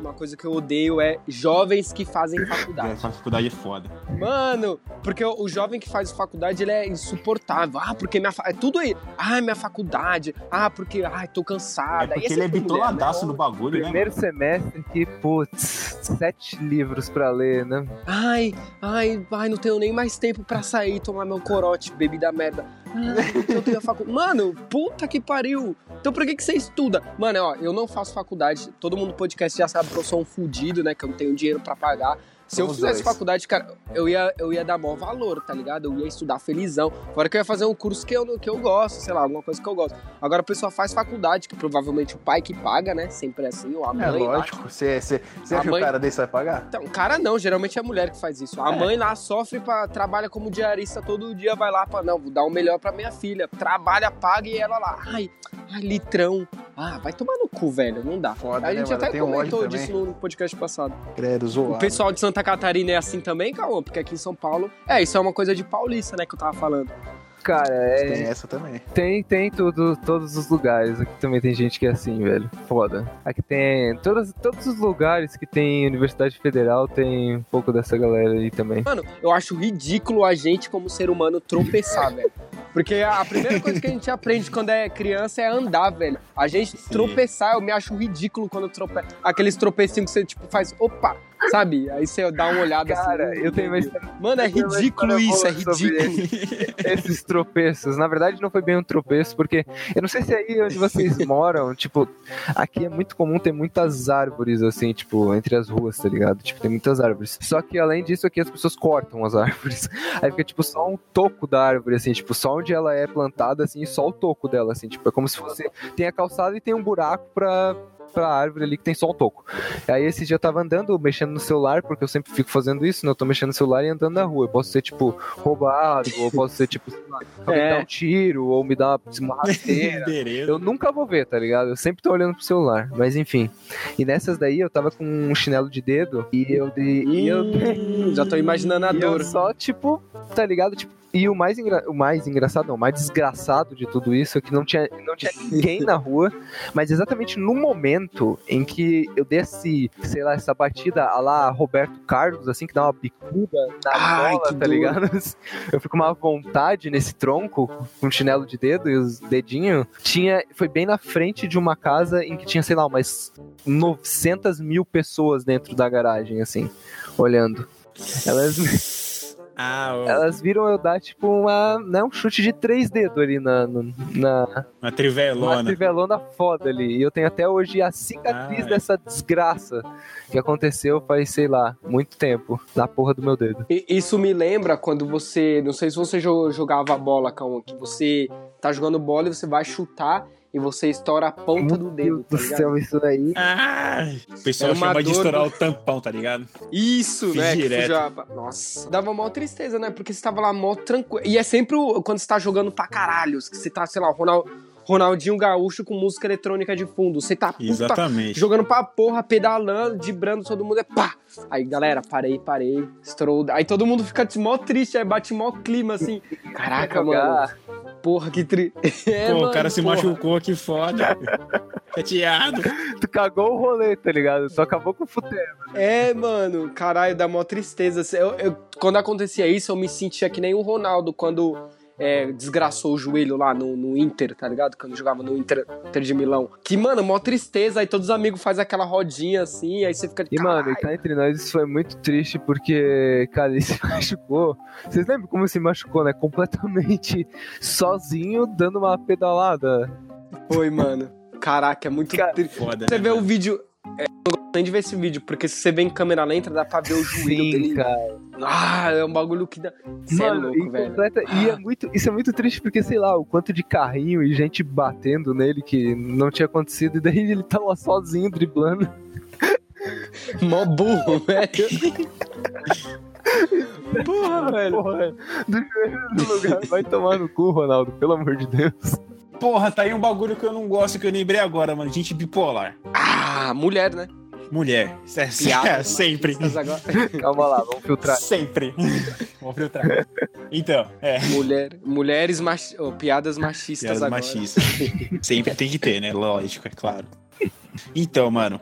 Uma coisa que eu odeio é jovens que fazem faculdade. A faculdade é foda. Mano, porque o, jovem que faz faculdade, ele é insuportável. Ah, porque minha fa... É tudo aí. Ah, minha faculdade. Ah, porque... Ai, tô É cansada. porque E ele é mulher, bitoladaço né? no bagulho, né? Primeiro semestre que, putz, sete livros pra ler, né? Ai, ai, ai, não tenho nem mais tempo pra sair tomar meu corote, bebida merda. [LAUGHS] Eu tenho faculdade. Mano, puta que pariu. Então por que, que você estuda? Mano, ó, eu não faço faculdade. Todo mundo no podcast já sabe que eu sou um fudido, né? Que eu não tenho dinheiro pra pagar. Se eu fizesse dois. faculdade, cara, eu ia, eu ia dar maior valor, tá ligado? Eu ia estudar felizão. Fora que eu ia fazer um curso que eu, que eu gosto, sei lá, alguma coisa que eu gosto. Agora a pessoa faz faculdade, que provavelmente o pai que paga, né? Sempre é assim, ou a mãe. É lógico, você, acha que mãe- o cara desse vai pagar? Então, cara não, geralmente é a mulher que faz isso. A É. mãe lá sofre para trabalha como diarista todo dia, vai lá para não, vou dar o melhor pra minha filha. Trabalha, paga e ela lá, ai, ai, litrão. Ah, vai tomar no cu, velho, não dá. Foda, a né, gente mano? até comentou disso no podcast passado. Credo, zoado. O pessoal de Santa Catarina é assim também, Cauã, porque aqui em São Paulo, é, isso é uma coisa de paulista, né, que eu tava falando. Cara, é. Tem essa também. Tem, tem tudo, todos os lugares. Aqui também tem gente que é assim, velho. Foda. Aqui tem. Todos, todos os lugares que tem Universidade Federal tem um pouco dessa galera aí também. Mano, eu acho ridículo a gente, como ser humano, tropeçar, velho. Porque a primeira coisa que a gente aprende quando é criança é andar, velho. A gente tropeçar, eu me acho ridículo quando tropeça. Aqueles tropecinhos que você, tipo, faz, opa, sabe? Aí você dá uma olhada Cara, assim. eu tenho uma história. Mano, é ridículo isso, é ridículo. [LAUGHS] Esses tropeços. Na verdade, não foi bem um tropeço, porque eu não sei se aí onde vocês [LAUGHS] moram, tipo, aqui é muito comum ter muitas árvores, assim, tipo, entre as ruas, tá ligado? Tipo, tem muitas árvores. Só que além disso, aqui as pessoas cortam as [LAUGHS] árvores. Aí fica, tipo, só um toco da árvore, assim, tipo, só onde ela é plantada, assim, só o toco dela, assim, tipo, é como se fosse. Tem a calçada e tem um buraco pra. Pra árvore ali que tem só um toco. Aí esse dia eu tava andando, mexendo no celular, porque eu sempre fico fazendo isso, né? Eu tô mexendo no celular e andando na rua. Eu posso ser, tipo, roubado, ou posso ser, tipo, sei lá, [LAUGHS] É. dar um tiro, ou me dar uma [LAUGHS] rasteira. Beleza. Eu nunca vou ver, tá ligado? Eu sempre tô olhando pro celular. Mas enfim. E nessas daí eu tava com um chinelo de dedo e eu. De, e eu já tô imaginando a [LAUGHS] dor. só, tipo, tá ligado? Tipo, e o mais, o mais engraçado, não, o mais desgraçado de tudo isso é que não tinha, não tinha [LAUGHS] ninguém na rua, mas exatamente no momento em que eu desse, sei lá, essa batida a lá Roberto Carlos, assim, que dá uma bicuda na Ai, bola, tá dor. ligado? [LAUGHS] Eu fico com uma vontade nesse tronco, com chinelo de dedo e os dedinhos. Tinha, foi bem na frente de uma casa em que tinha, sei lá, umas 900 mil pessoas dentro da garagem, assim, olhando. Elas, [LAUGHS] Ah, ó, elas viram eu dar, tipo, uma, né, um chute de três dedos ali na, na, uma uma trivelona. trivelona foda ali. E eu tenho até hoje a cicatriz Ai. dessa desgraça que aconteceu faz, sei lá, muito tempo, na porra do meu dedo. E- Isso me lembra quando você. Não sei se você jo- jogava bola, Cauã, que você tá jogando bola e você vai chutar e você estoura a ponta do dedo, tá do céu, isso daí. Ah, o pessoal uma chama de dor estourar do- o tampão, tá ligado? Isso, Fiz né? direto. sujava. Nossa. Dava mó tristeza, né? Porque você tava lá mó tranquilo. E é sempre quando você tá jogando pra caralho. Que você tá, sei lá, o Ronaldo. Ronaldinho Gaúcho com música eletrônica de fundo. Você tá puta, Exatamente. jogando pra porra, pedalando, vibrando, todo mundo é pá. Aí, galera, parei, parei, estourou. Aí todo mundo fica mó triste, aí bate mó clima assim. Caraca, mano. Porra, que tri. [LAUGHS] É, Pô, o mano, cara se porra. machucou, que foda. [LAUGHS] Chateado. Tu cagou o rolê, tá ligado? Só acabou com o futebol. É, mano, caralho, dá mó tristeza. Eu, eu- quando acontecia isso, eu me sentia que nem o Ronaldo quando é, desgraçou o joelho lá no, no Inter, tá ligado? Quando jogava no Inter, Inter de Milão. Que, mano, mó tristeza. Aí todos os amigos fazem aquela rodinha assim, aí você fica. E, mano, e cá entre nós, isso foi muito triste porque, cara, ele [LAUGHS] se machucou. Vocês lembram como ele se machucou, né? Completamente sozinho, dando uma pedalada. Foi, mano. Caraca, é muito Cara, triste. Foda, Você né, vê o mano? vídeo. É, eu não gosto nem de ver esse vídeo, porque se você vê em câmera lenta, dá pra ver o joelho Sim, dele. cara. Ah, é um bagulho que dá. Você é Mano, louco, e, velho. completa- e é muito, isso é muito triste porque, sei lá, o quanto de carrinho e gente batendo nele que não tinha acontecido, e daí ele tá lá sozinho driblando. Mó burro, [LAUGHS] velho. Porra, velho. Porra, do lugar. Vai tomar no cu, Ronaldo, pelo amor de Deus. Porra, tá aí um bagulho que eu não gosto, que eu lembrei agora, mano. Gente bipolar. Ah, mulher, né? Mulher. É, [LAUGHS] Piadas sempre. machistas agora. Calma lá, vamos filtrar. Sempre. [LAUGHS] Vou filtrar. Então, é. Mulher, mulheres machi... oh, piadas machistas Piadas agora. machistas. Sempre tem que ter, né? Lógico, é claro. Então, mano.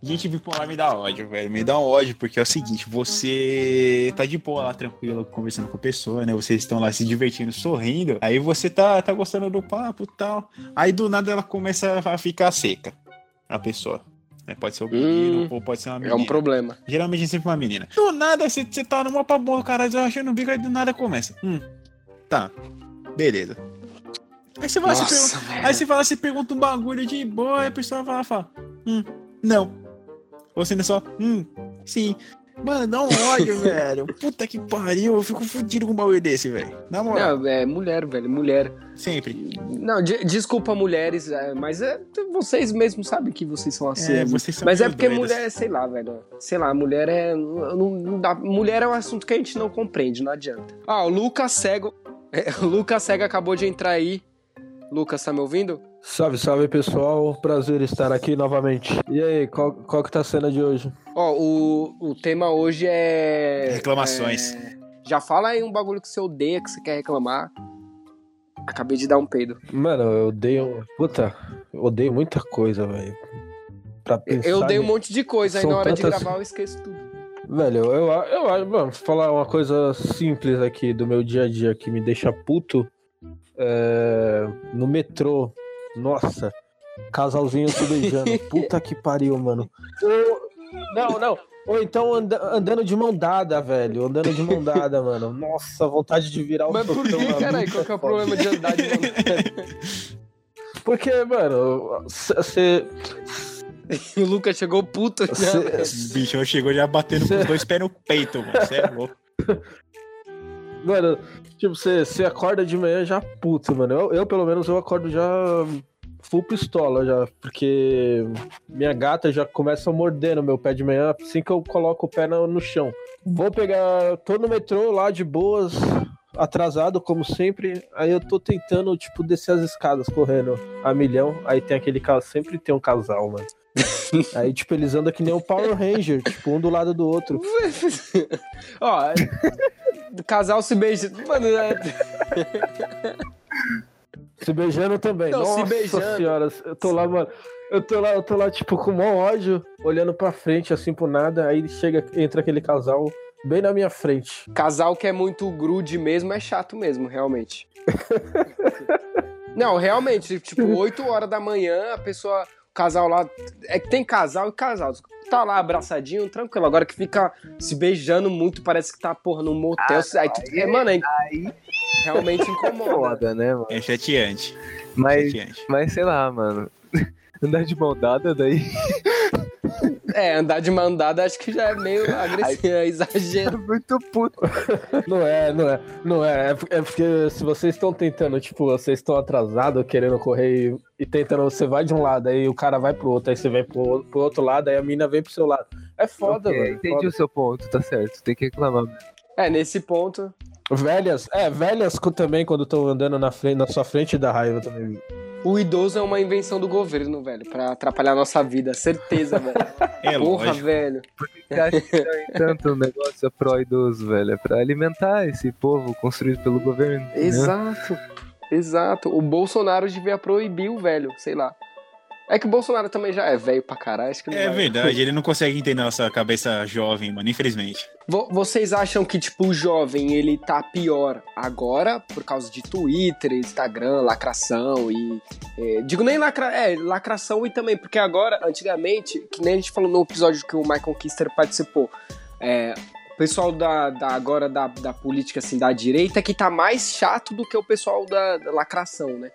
Gente bipolar me dá ódio, velho. Me dá um ódio, porque é o seguinte, você tá de boa lá, tranquilo, conversando com a pessoa, né? Vocês estão lá se divertindo, sorrindo. Aí você tá, tá gostando do papo e tal. Aí do nada ela começa a ficar seca. A pessoa. né? Pode ser um menino Hum, ou pode ser uma É menina. um problema. Geralmente é sempre uma menina. Do nada, você, tá numa boa, caralho, achando o bico, aí do nada começa. Hum, tá. Beleza. Aí você vai se. Nossa, velho. Aí você fala, você pergunta um bagulho de boa, aí a pessoa vai lá e fala, hum, não. Ou você ainda só, hum, sim. Mano, dá um ódio, [LAUGHS] velho. Puta que pariu, eu fico fudido com um bagulho desse, velho. Na moral, Não, é mulher, velho, mulher. sempre. Não, de- desculpa, mulheres, é, mas é, vocês mesmos sabem que vocês são assim. É, né? vocês são Mas é porque doidas. mulher, sei lá, velho. Sei lá, mulher é. Não, não dá, mulher é um assunto que a gente não compreende, não adianta. Ah, o Lucas Cego. é, [LAUGHS] o Lucas Cego acabou de entrar aí. Lucas, tá me ouvindo? Salve, salve pessoal, prazer estar aqui novamente. E aí, qual, qual que tá a cena de hoje? Ó, o, o tema hoje é. Reclamações. é, já fala aí um bagulho que você odeia, que você quer reclamar. Acabei de dar um peido. Mano, eu odeio. Puta, eu odeio muita coisa, velho. Pra pensar. Eu odeio um em- monte de coisa, aí São na hora de tantas- gravar eu esqueço tudo. Velho, eu, eu, eu, mano, vou falar uma coisa simples aqui do meu dia a dia que me deixa puto. É, no metrô. Nossa, casalzinho se beijando. [LAUGHS] Puta que pariu, mano. Ou- não, não. Ou então anda- andando de mão dada, velho. Andando de mão dada, mano. Nossa, vontade de virar o Mas por que, caralho? nuca, Qual que é o problema de andar de mão? Porque, mano, você. [LAUGHS] O Lucas chegou puto já. velho. O bicho chegou já batendo com os dois pés no peito, mano. Você é louco. Mano, tipo, você, você acorda de manhã já puto, mano. Eu, eu, pelo menos, eu acordo já full pistola já, porque minha gata já começa a morder no meu pé de manhã assim que eu coloco o pé no, no chão. Vou pegar, tô no metrô lá de boas, atrasado como sempre, aí eu tô tentando, tipo, descer as escadas correndo a milhão, aí tem aquele casal, sempre tem um casal, mano. [LAUGHS] Aí, tipo, eles andam que nem um Power Ranger, tipo, um do lado do outro. [LAUGHS] Ó, casal se beija. Mano, é... [LAUGHS] Se beijando também. Não, se Nossa beijando. senhora, eu tô lá, mano. Eu tô lá, eu tô lá, tipo, com maior ódio, olhando pra frente, assim, por nada. Aí chega, entra aquele casal bem na minha frente. casal que é muito grude mesmo é chato mesmo, realmente. [LAUGHS] Não, realmente, tipo, 8 horas da manhã, a pessoa, casal lá. É que tem casal e casal. Tá lá abraçadinho, tranquilo. Agora que fica se beijando muito, parece que tá, porra, num motel. aí, tu- é, mano, aí, Aí realmente [LAUGHS] incomoda. foda, né, mano? É chateante. Mas, chateante. mas sei lá, mano. [LAUGHS] Andar de mão dada daí. [LAUGHS] É, andar de mão dada acho que já é meio [LAUGHS] agressivo, é exagero. Muito puto. Não é, não é, não é. É é porque se vocês estão tentando, tipo, vocês estão atrasados, querendo correr e, e tentando, você vai de um lado, aí o cara vai pro outro, aí você vai pro, pro outro lado, aí a mina vem pro seu lado. É foda, Ok, velho. entendi foda. o seu ponto, tá certo. Tem que reclamar. É, nesse ponto. Velhas, é, velhas também, quando estão andando na, frente, na sua frente da raiva também. O idoso é uma invenção do governo, velho, pra atrapalhar a nossa vida, certeza, velho. [LAUGHS] É Porra, lógico. velho. Você acha que tanto negócio pró-idoso, velho? É pra alimentar esse povo construído pelo governo. entendeu? Exato. Exato. O Bolsonaro devia proibir o velho, sei lá. É que o Bolsonaro também já é velho pra caralho, acho que não É vai. verdade, ele não consegue entender nossa cabeça jovem, mano, infelizmente. Vo- Vocês acham que, tipo, o jovem, ele tá pior agora por causa de Twitter, Instagram, lacração e... é, digo nem lacra... É, lacração e também, porque agora, antigamente, que nem a gente falou no episódio que o Michael Kister participou, é, o pessoal da, da- agora da, da política, assim, da direita, que tá mais chato do que o pessoal da, da lacração, né?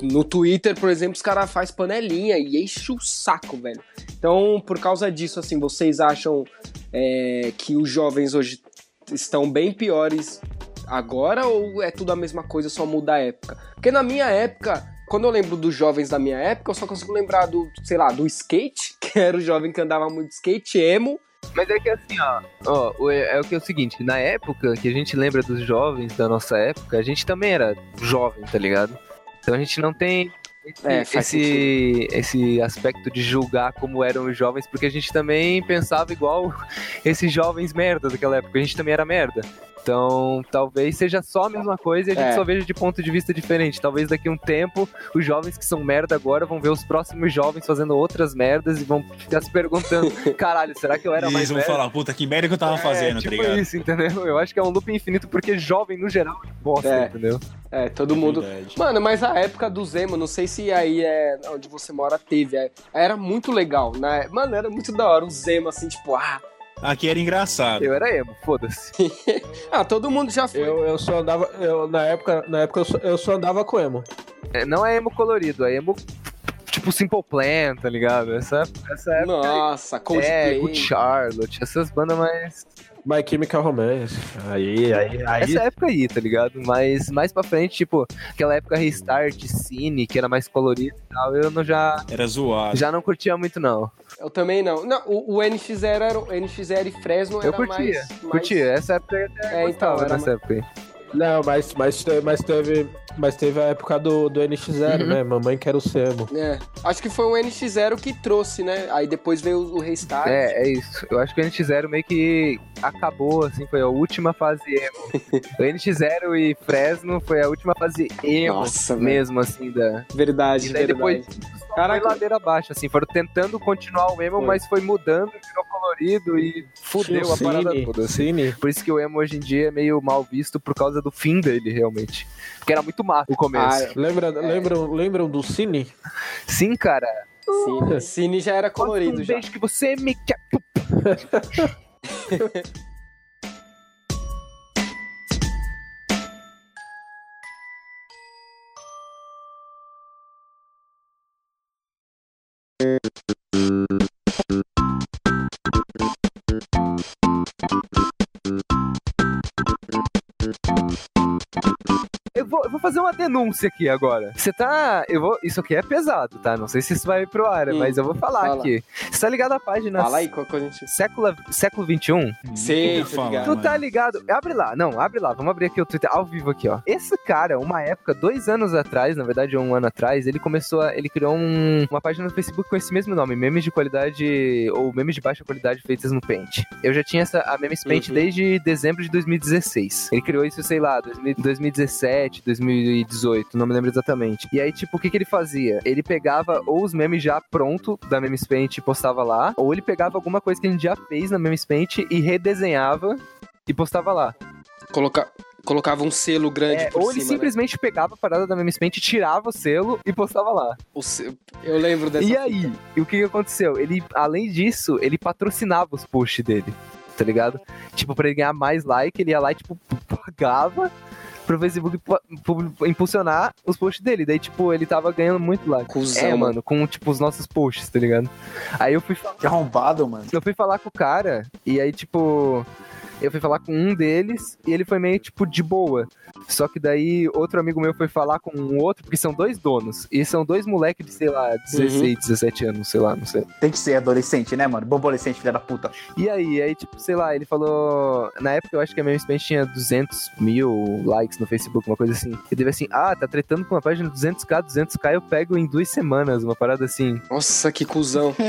No Twitter, por exemplo, os caras fazem panelinha e enche o saco, velho. Então, por causa disso, assim, vocês acham é, que os jovens hoje estão bem piores agora ou é tudo a mesma coisa, só muda a época? Porque na minha época, quando eu lembro dos jovens da minha época, eu só consigo lembrar do, sei lá, do skate, [LAUGHS] que era o jovem que andava muito de skate, emo. Mas é que assim, ó, ó, é o que é o seguinte, na época que a gente lembra dos jovens da nossa época, a gente também era jovem, tá ligado? Então a gente não tem esse, É, esse, esse aspecto de julgar como eram os jovens, porque a gente também pensava igual [LAUGHS] esses jovens merda daquela época, a gente também era merda. Então, talvez seja só a mesma coisa e a gente É. só veja de ponto de vista diferente. Talvez daqui a um tempo, os jovens que são merda agora vão ver os próximos jovens fazendo outras merdas e vão ficar se perguntando: [LAUGHS] caralho, será que eu era E mais eles vão merda? falar, puta, que merda que eu tava fazendo, é, tipo tá ligado? isso, entendeu? Eu acho que é um loop infinito porque jovem, no geral, é bosta, É. entendeu? É, todo mundo. Verdade. Mano, mas a época do Zemo, não sei se aí é onde você mora teve, é, era muito legal, né? Mano, era muito da hora o Zemo, assim, tipo, ah, Aqui era engraçado. Eu era emo, foda-se. [LAUGHS] ah todo mundo já foi. Eu, eu só andava. Eu, na época, na época eu, só, eu só andava com emo. É, Não é emo colorido, é emo tipo Simple Plan, tá ligado? Essa, essa época. Nossa, É, Coldplay. Good Charlotte, essas bandas mais. My Chemical Romance. Aí, aí, aí. Essa época aí, tá ligado? Mas mais pra frente, tipo, aquela época Restart, Cine, que era mais colorido e tal, eu não já, Era zoado. já não curtia muito, não. Eu também não. Não, o, o NX0 era o NX0 e Fresno Eu era curtia, mais, mais... curtia. Essa época eu até É, então, era nessa época aí. Não, mas, mas, mas teve. Mas teve a época do, do NX0, Uhum. né? Mamãe quer o Semo. É, acho que foi o NX0 que trouxe, né? Aí depois veio o Restart. É, é isso. Eu acho que o NX0 meio que acabou, assim, foi a última fase emo. [LAUGHS] o NX0 e Fresno foi a última fase emo Nossa, velho. mesmo, assim, da. Verdade, E daí verdade. depois Caraca. foi ladeira abaixo, assim, foram tentando continuar o emo, Foi. mas foi mudando, virou colorido e fudeu a parada toda. assim. Cine. Por isso que o emo hoje em dia é meio mal visto por causa do fim dele, realmente. Porque era muito massa no começo. Ah, Lembra, lembram, lembram do Cine? Sim, cara. Cine. Cine já era colorido um já. beijo que você me quer. [LAUGHS] Eu vou, eu vou fazer uma denúncia aqui agora. Você tá. Eu vou. Isso aqui é pesado, tá? Não sei se isso vai pro ar, Hum, mas eu vou falar fala. aqui. Você tá ligado à página Fala aí, qual coisa a gente... século, século XXI? Sei, Nunca tô ligado. Tu tá ligado? Abre lá, não, abre lá. Vamos abrir aqui o Twitter ao vivo aqui, ó. Esse cara, uma época, dois anos atrás, na verdade, um ano atrás, ele começou a. Ele criou um- uma página no Facebook com esse mesmo nome, memes de qualidade ou memes de baixa qualidade feitas no Paint. Eu já tinha essa, a Memes Paint Uhum. desde dezembro de 2016. Ele criou isso, sei lá, 2000 2017, 2018, não me lembro exatamente. E aí, tipo, o que, que ele fazia? Ele pegava ou os memes já pronto da Memes Paint e postava lá, ou ele pegava alguma coisa que a gente já fez na Memes Paint e redesenhava e postava lá. Coloca... Colocava um selo grande É, por ou ele cima, né? simplesmente pegava a parada da Memes Paint, tirava o selo e postava lá. O se- Eu lembro dessa e aí, e o que, que aconteceu? Ele, além disso, ele patrocinava os posts dele, tá ligado? Tipo, pra ele ganhar mais like, ele ia lá e, tipo, [LAUGHS] pagava pro Facebook pu- pu- impulsionar os posts dele. Daí, tipo, ele tava ganhando muito like. Cusão, é, mano. mano, com, tipo, os nossos posts, tá ligado? Aí eu fui falar. Que arrombado, mano. Eu fui falar com o cara, e aí, tipo. Eu fui falar com um deles e ele foi meio tipo de boa. Só que daí outro amigo meu foi falar com um outro, porque são dois donos. E são dois moleques de, sei lá, 16, 17 anos, sei lá, não sei. Tem que ser adolescente, né, mano? Bobolescente, filha da puta. E aí, aí, tipo, sei lá, ele falou. Na época eu acho que a minha Spence tinha 200 mil likes no Facebook, uma coisa assim. E teve assim, ah, tá tretando com uma página de 200k, 200k, eu pego em duas semanas, uma parada assim. Nossa, que cuzão. [LAUGHS]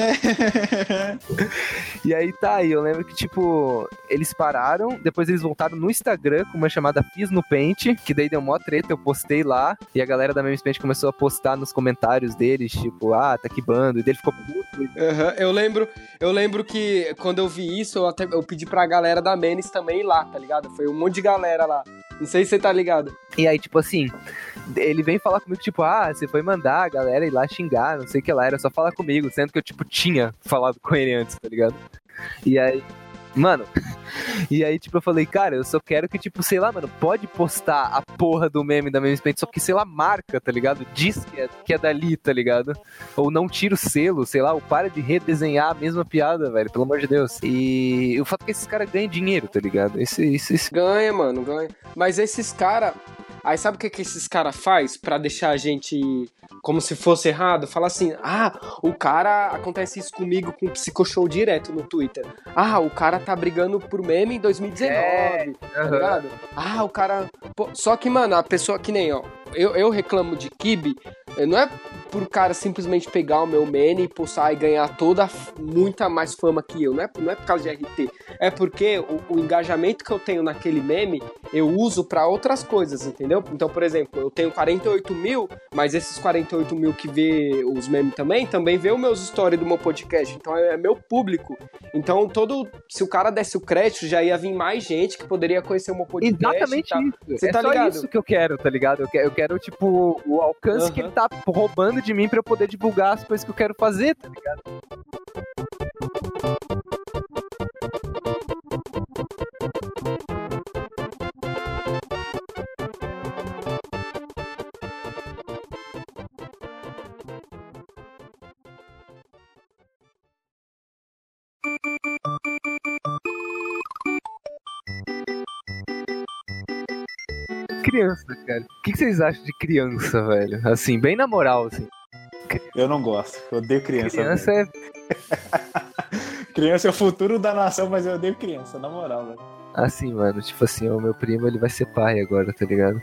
E aí tá, e eu lembro que, tipo, eles pararam, depois eles voltaram no Instagram com uma chamada Fiz no Pente, que daí deu mó treta, eu postei lá, e a galera da Memes Pente começou a postar nos comentários deles, tipo, ah, tá que bando, e daí ele ficou puto. Aham, Eu lembro, eu lembro que quando eu vi isso, eu até eu pedi pra galera da Menes também ir lá, tá ligado? Foi um monte de galera lá. Não sei se você tá ligado. E aí, tipo assim, ele vem falar comigo, tipo, ah, você foi mandar a galera ir lá xingar, não sei o que lá, era só falar comigo, sendo que eu, tipo, tinha falado com ele antes, tá ligado? E aí, mano, [LAUGHS] e aí, tipo, eu falei, cara, eu só quero que, tipo, sei lá, mano, pode postar a porra do meme da Memes Paint, só que, sei lá, marca, tá ligado? Diz que é, que é dali, tá ligado? Ou não tira o selo, sei lá, ou para de redesenhar a mesma piada, velho, pelo amor de Deus. E o fato é que esses caras ganham dinheiro, tá ligado? Esse, esse, esse... Ganha, mano, ganha. Mas esses caras. Aí sabe o que, que esses caras faz pra deixar a gente como se fosse errado? Fala assim: ah, o cara. Acontece isso comigo com o Psicoshow direto no Twitter. Ah, o cara tá brigando por meme em 2019. Tá aham. ligado? Ah, o cara. Pô, só que, mano, a pessoa que nem, ó. Eu, eu reclamo de Kibe, eh, não é por cara simplesmente pegar o meu meme e postar e ganhar toda muita mais fama que eu. Não é, não é por causa de RT. É porque o, o engajamento que eu tenho naquele meme eu uso pra outras coisas, entendeu? Então, por exemplo, eu tenho 48 mil, mas esses 48 mil que vê os memes também, também vê os meus stories do meu podcast. Então é, é meu público. Então, todo. Se o cara desse o crédito, já ia vir mais gente que poderia conhecer o meu podcast. Exatamente isso. Você é tá ligado? isso que eu quero, tá ligado? Eu quero, eu quero tipo, o alcance que Aham. ele tá roubando de mim pra eu poder divulgar as coisas que eu quero fazer, tá ligado? Criança, cara. O que vocês acham de criança, velho? Assim, bem na moral, assim. Eu não gosto. Eu odeio criança. Criança velho. é [LAUGHS] Criança é o futuro da nação, mas eu odeio criança, na moral, velho. assim, mano. Tipo assim, o meu primo, ele vai ser pai agora, tá ligado?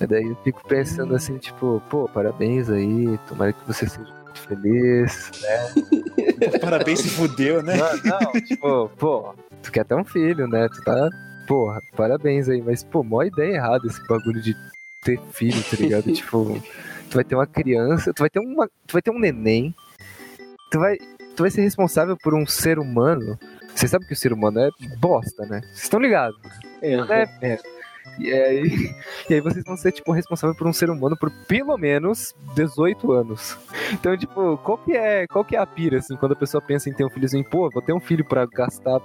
E daí eu fico pensando assim, tipo, pô, parabéns aí. Tomara que você seja muito feliz, né? [LAUGHS] Parabéns, se fudeu, né? Não, não, tipo, pô, tu quer ter um filho, né? Tu tá. Porra, parabéns aí, mas, pô, mó ideia errada esse bagulho de ter filho, tá ligado? [LAUGHS] tipo, tu vai ter uma criança, tu vai ter uma. Tu vai ter um neném, tu vai. Tu vai ser responsável por um ser humano. Você sabe que o ser humano é bosta, né? Vocês estão ligados? É. É, merda. E aí, [LAUGHS] e aí vocês vão ser, tipo, responsável por um ser humano por pelo menos 18 anos. Então, tipo, qual que é, qual que é a pira, assim, quando a pessoa pensa em ter um filhozinho? Pô, vou ter um filho pra gastar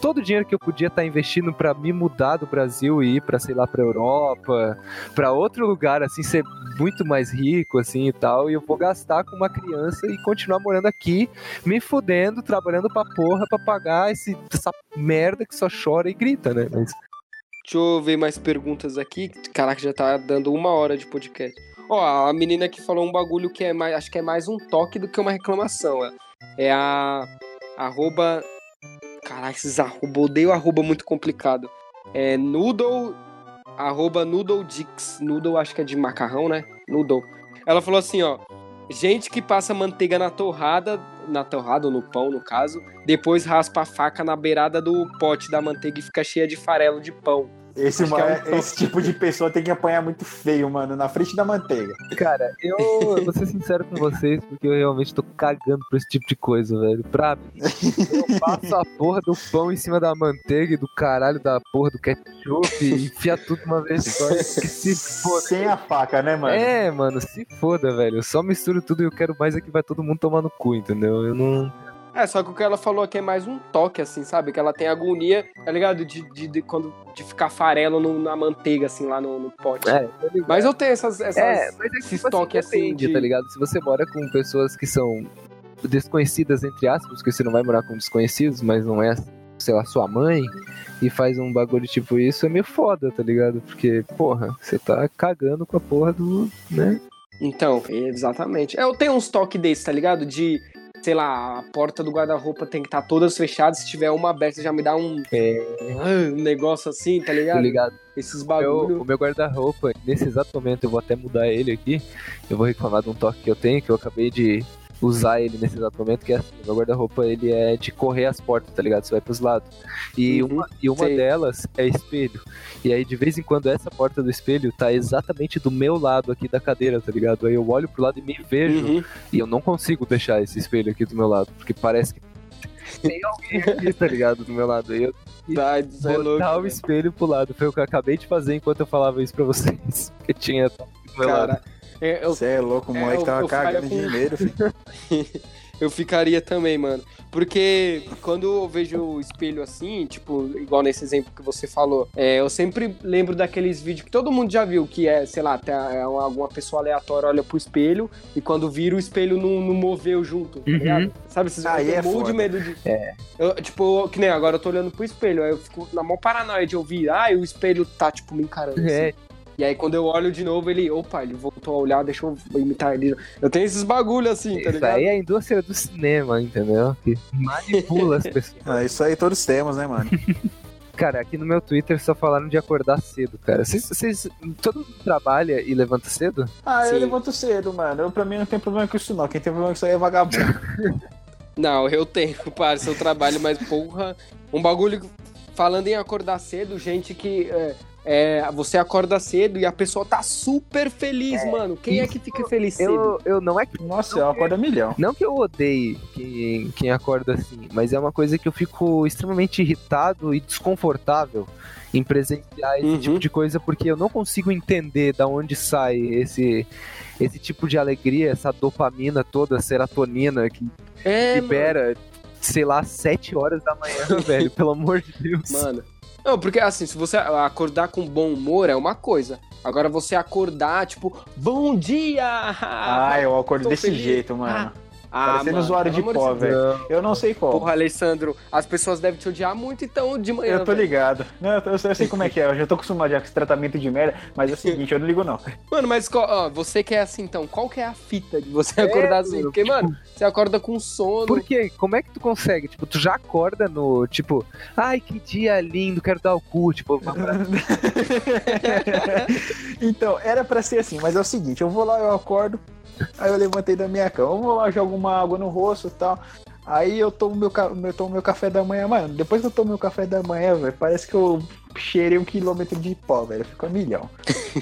todo o dinheiro que eu podia estar investindo pra me mudar do Brasil e ir pra, sei lá, pra Europa, pra outro lugar, assim, ser muito mais rico, assim, e tal, e eu vou gastar com uma criança e continuar morando aqui, me fudendo, trabalhando pra porra pra pagar esse, essa merda que só chora e grita, né? Mas Deixa eu ver mais perguntas aqui. Caraca, já tá dando uma hora de podcast. Ó, a menina que falou um bagulho que é mais. Acho que é mais um toque do que uma reclamação. É, é a. Arroba. Caraca, esses arroba. Odeio arroba muito complicado. É noodle. Arroba noodledix. Noodle acho que é de macarrão, né? Noodle. Ela falou assim, ó. Gente que passa manteiga na torrada, na torrada ou no pão, no caso, depois raspa a faca na beirada do pote da manteiga e fica cheia de farelo de pão. Esse, que é um esse tipo de pessoa tem que apanhar muito feio, mano, na frente da manteiga. Cara, eu vou ser sincero com vocês, porque eu realmente tô cagando por esse tipo de coisa, velho. Pra mim, eu passo a porra do pão em cima da manteiga e do caralho da porra do ketchup e enfia tudo uma vez só. e Que se foda. Sem a faca, né, mano? É, mano, se foda, velho. Eu só misturo tudo e eu quero mais é que vai todo mundo tomar no cu, entendeu? Eu não. É, só que o que ela falou aqui é mais um toque, assim, sabe? Que ela tem agonia, tá ligado? De, de, de quando, de ficar farelo no- na manteiga, assim, lá no, no pote. É? Mas eu tenho essas. essas É, mas é esses toques assim de- tá ligado? Se você mora com pessoas que são desconhecidas, entre aspas, porque você não vai morar com desconhecidos, mas não é sei lá, sua mãe e faz um bagulho tipo isso, é meio foda, tá ligado? Porque, porra, você tá cagando com a porra do, né? Então, exatamente. Eu tenho uns toques desses, tá ligado? De, sei lá, a porta do guarda-roupa tem que estar todas fechadas. Se tiver uma aberta, já me dá um, [LAUGHS] um negócio assim, tá Tá ligado? ligado? Esses Meu- bagulho. o meu guarda-roupa, nesse exato momento, eu vou até mudar ele aqui. Eu vou reclamar de um toque que eu tenho, que eu acabei de usar ele nesse exato momento, que é assim, meu guarda-roupa ele é de correr as portas, tá ligado? Você vai pros lados. E Uhum, uma, e uma sei. delas é espelho. E aí, de vez em quando, essa porta do espelho tá exatamente do meu lado aqui da cadeira, tá ligado? Aí eu olho pro lado e me vejo, Uhum. e eu não consigo deixar esse espelho aqui do meu lado, porque parece que tem alguém aqui, tá ligado? Do meu lado. Eu [LAUGHS] Tá, isso é louco. o espelho pro lado. Foi o que eu acabei de fazer enquanto eu falava isso pra vocês. [LAUGHS] Que tinha do meu lado. Cara, eu, Você é louco, o É, moleque eu- tava eu cagando com- dinheiro, filho. [LAUGHS] eu ficaria também, mano. Porque quando eu vejo o espelho assim, tipo, igual nesse exemplo que você falou, é, eu sempre lembro daqueles vídeos que todo mundo já viu, que é, sei lá, tem a- é uma- alguma pessoa aleatória olha pro espelho e quando vira o espelho não, não moveu junto, tá Uhum. ligado? Sabe, esses Aí eu é morro de foda. medo de. É. Eu, tipo, que nem agora eu tô olhando pro espelho, aí eu fico na mão paranoia de ouvir, ah, e o espelho tá, tipo, me encarando. assim. É, E aí quando eu olho de novo, ele, opa, ele voltou a olhar, deixa eu imitar ele. Eu tenho esses bagulho assim, tá isso ligado? aí é a indústria do cinema, entendeu? Que manipula as pessoas. Ah, [LAUGHS] isso aí todos temos, né, mano? [LAUGHS] Cara, aqui no meu Twitter só falaram de acordar cedo, cara. Vocês, todo mundo trabalha e levanta cedo? Ah, eu Sim. levanto cedo, mano. Eu, pra mim não tem problema com isso, não. Quem tem problema com isso aí é vagabundo. [LAUGHS] Não, eu tenho, para seu trabalho, mas porra, um bagulho falando em acordar cedo, gente que é, é, você acorda cedo e a pessoa tá super feliz, mano. Quem é que fica feliz cedo? Eu, eu não é que. Nossa, eu acordo a milhão. Não que eu odeie quem, quem acorda assim, mas é uma coisa que eu fico extremamente irritado e desconfortável em presenciar esse Uhum. tipo de coisa, porque eu não consigo entender da onde sai esse, esse tipo de alegria, essa dopamina toda, serotonina que É, libera, sei lá, 7 horas da manhã, [LAUGHS] velho, pelo amor de Deus. mano. Não, porque assim, se você acordar com bom humor é uma coisa. Agora você acordar, tipo, bom dia! Ah, eu acordo tô desse feliz. jeito, mano. Ah, Parecendo mano, usuário de pó, velho. Eu não sei qual. Porra, Alessandro, as pessoas devem te odiar muito, então de manhã. Eu tô velho. ligado. Não, eu, eu sei- eu sei como é que é. Eu já tô acostumado já com esse tratamento de merda. Mas é o [LAUGHS] seguinte, eu não ligo, não. Mano, mas ó, você que é assim, então, qual que é a fita de você acordar assim? Porque, mano, você acorda com sono. Por quê? Como é que tu consegue? Tipo, tu já acorda no, tipo, ai, que dia lindo, quero dar o cu, tipo, uma [LAUGHS] então, era pra ser assim, mas é o seguinte, eu vou lá, eu acordo, aí eu levantei da minha cama, eu vou lá, jogo uma água no rosto e tal. Aí eu tomo meu, eu tomo meu café da manhã, mano. Depois que eu tomo meu café da manhã, velho, parece que eu cheirei um quilômetro de pó, velho. Eu fico a milhão.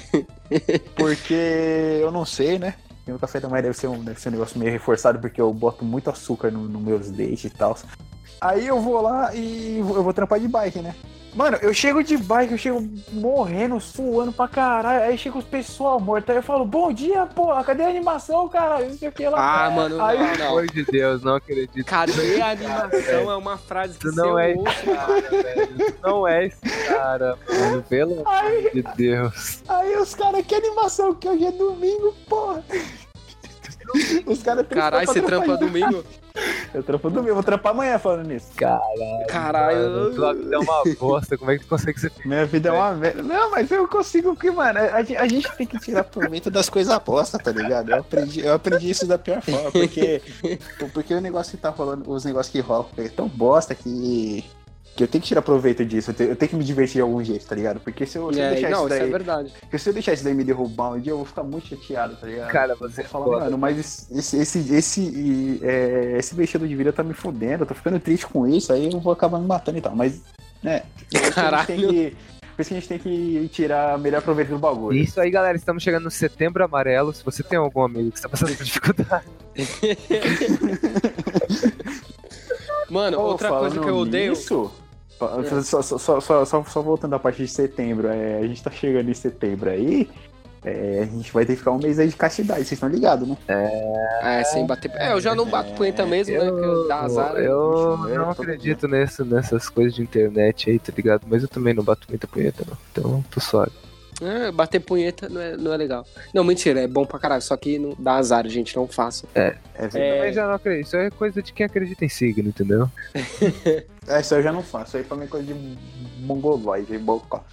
[LAUGHS] porque eu não sei, né? Meu café da manhã deve ser um, deve ser um negócio meio reforçado, porque eu boto muito açúcar nos no meus leite e tal. Aí eu vou lá e eu vou trampar de bike, né? Mano, eu chego de bike, eu chego morrendo, suando pra caralho. Aí chega os pessoal morto. Aí eu falo, bom dia, porra, cadê a animação, cara? Não sei o que lá. Ah, mano, Aí- não, Pelo não. amor de Deus, não acredito. Cadê a animação? É uma frase que não é esse cara, velho. Tu não é esse cara, mano. Pelo amor de Deus. Aí os caras, que animação, que hoje é domingo, porra. Os caras Caralho, você trampa domingo? Eu trampo domingo, vou trampar amanhã falando nisso. Mano, Caralho. tua vida é uma bosta. Como é que tu consegue ser Minha vida é uma merda. Não, mas eu consigo, porque, mano, a, gente- a gente tem que tirar proveito das coisas apostas, tá ligado? Eu aprendi, eu aprendi isso da pior forma, porque, [LAUGHS] porque o negócio que tá rolando, os negócios que rolam é tão bosta que, que eu tenho que tirar proveito disso, eu tenho, eu tenho que me divertir de algum jeito, tá ligado? Porque se eu, se eu É, deixar não, isso isso é daí, verdade. porque se eu deixar isso daí me derrubar um dia, eu vou ficar muito chateado, tá ligado? Cara, você é Vou falar, foda. mano, mas esse, esse, esse, é, esse vestido de vida tá me fudendo, eu tô ficando triste com isso, aí eu vou acabar me matando e tal. Mas, né, isso Caralho. por isso que a gente tem que tirar melhor proveito do bagulho. Isso aí, galera. Estamos chegando no setembro amarelo. Se você tem algum amigo que está passando por dificuldade, [LAUGHS] Mano, Pô, outra coisa que eu odeio. nisso, só, só, só, só, só, só voltando a partir de setembro, é, a gente tá chegando em setembro aí, é, a gente vai ter que ficar um mês aí de castidade, vocês estão ligados, né? É, sem bater. É, eu já não bato punheta mesmo, né? Eu dá azar. né? eu né? não Todo acredito nesse, nessas coisas de internet aí, tá ligado? Mas eu também não bato muita punheta, não. Então, tô suave. É, bater punheta não é, não é legal. Não, mentira, é bom pra caralho, só que não dá azar, gente, não faça. É verdade. É, Mas já não acredito. Isso é coisa de quem acredita em signo, entendeu? [LAUGHS] É, isso eu já não faço. Isso aí pra mim é coisa de mongoloide, bocó.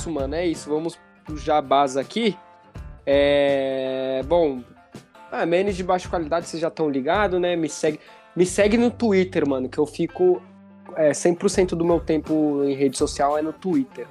Isso, mano, é isso. Vamos pro jabás aqui. É... Bom, ah, memes de baixa qualidade vocês já estão ligados, né? Me segue, me segue no Twitter, mano, que eu fico é, 100% do meu tempo em rede social é no Twitter.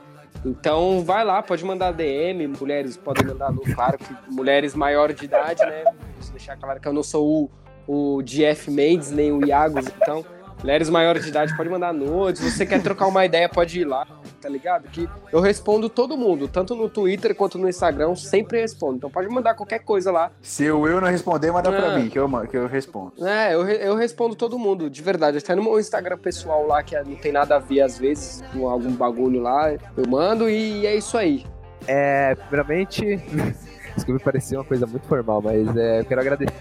Então vai lá, pode mandar DM, mulheres podem mandar no, claro que mulheres maiores de idade, né? Deixar claro que eu não sou o, o GF Mendes, nem o Iago, então mulheres maiores de idade pode mandar nudes, se você quer trocar uma ideia pode ir lá, tá ligado? Que eu respondo todo mundo, tanto no Twitter quanto no Instagram, eu sempre respondo. Então pode mandar qualquer coisa lá. Se o Will não responder, manda pra Ah. mim, que eu, que eu respondo. É, eu, eu respondo todo mundo, de verdade. Até no meu Instagram pessoal lá, que não tem nada a ver às vezes, com algum bagulho lá, eu mando e é isso aí. É, primeiramente, [LAUGHS] isso que me pareceu uma coisa muito formal, mas é, eu quero agradecer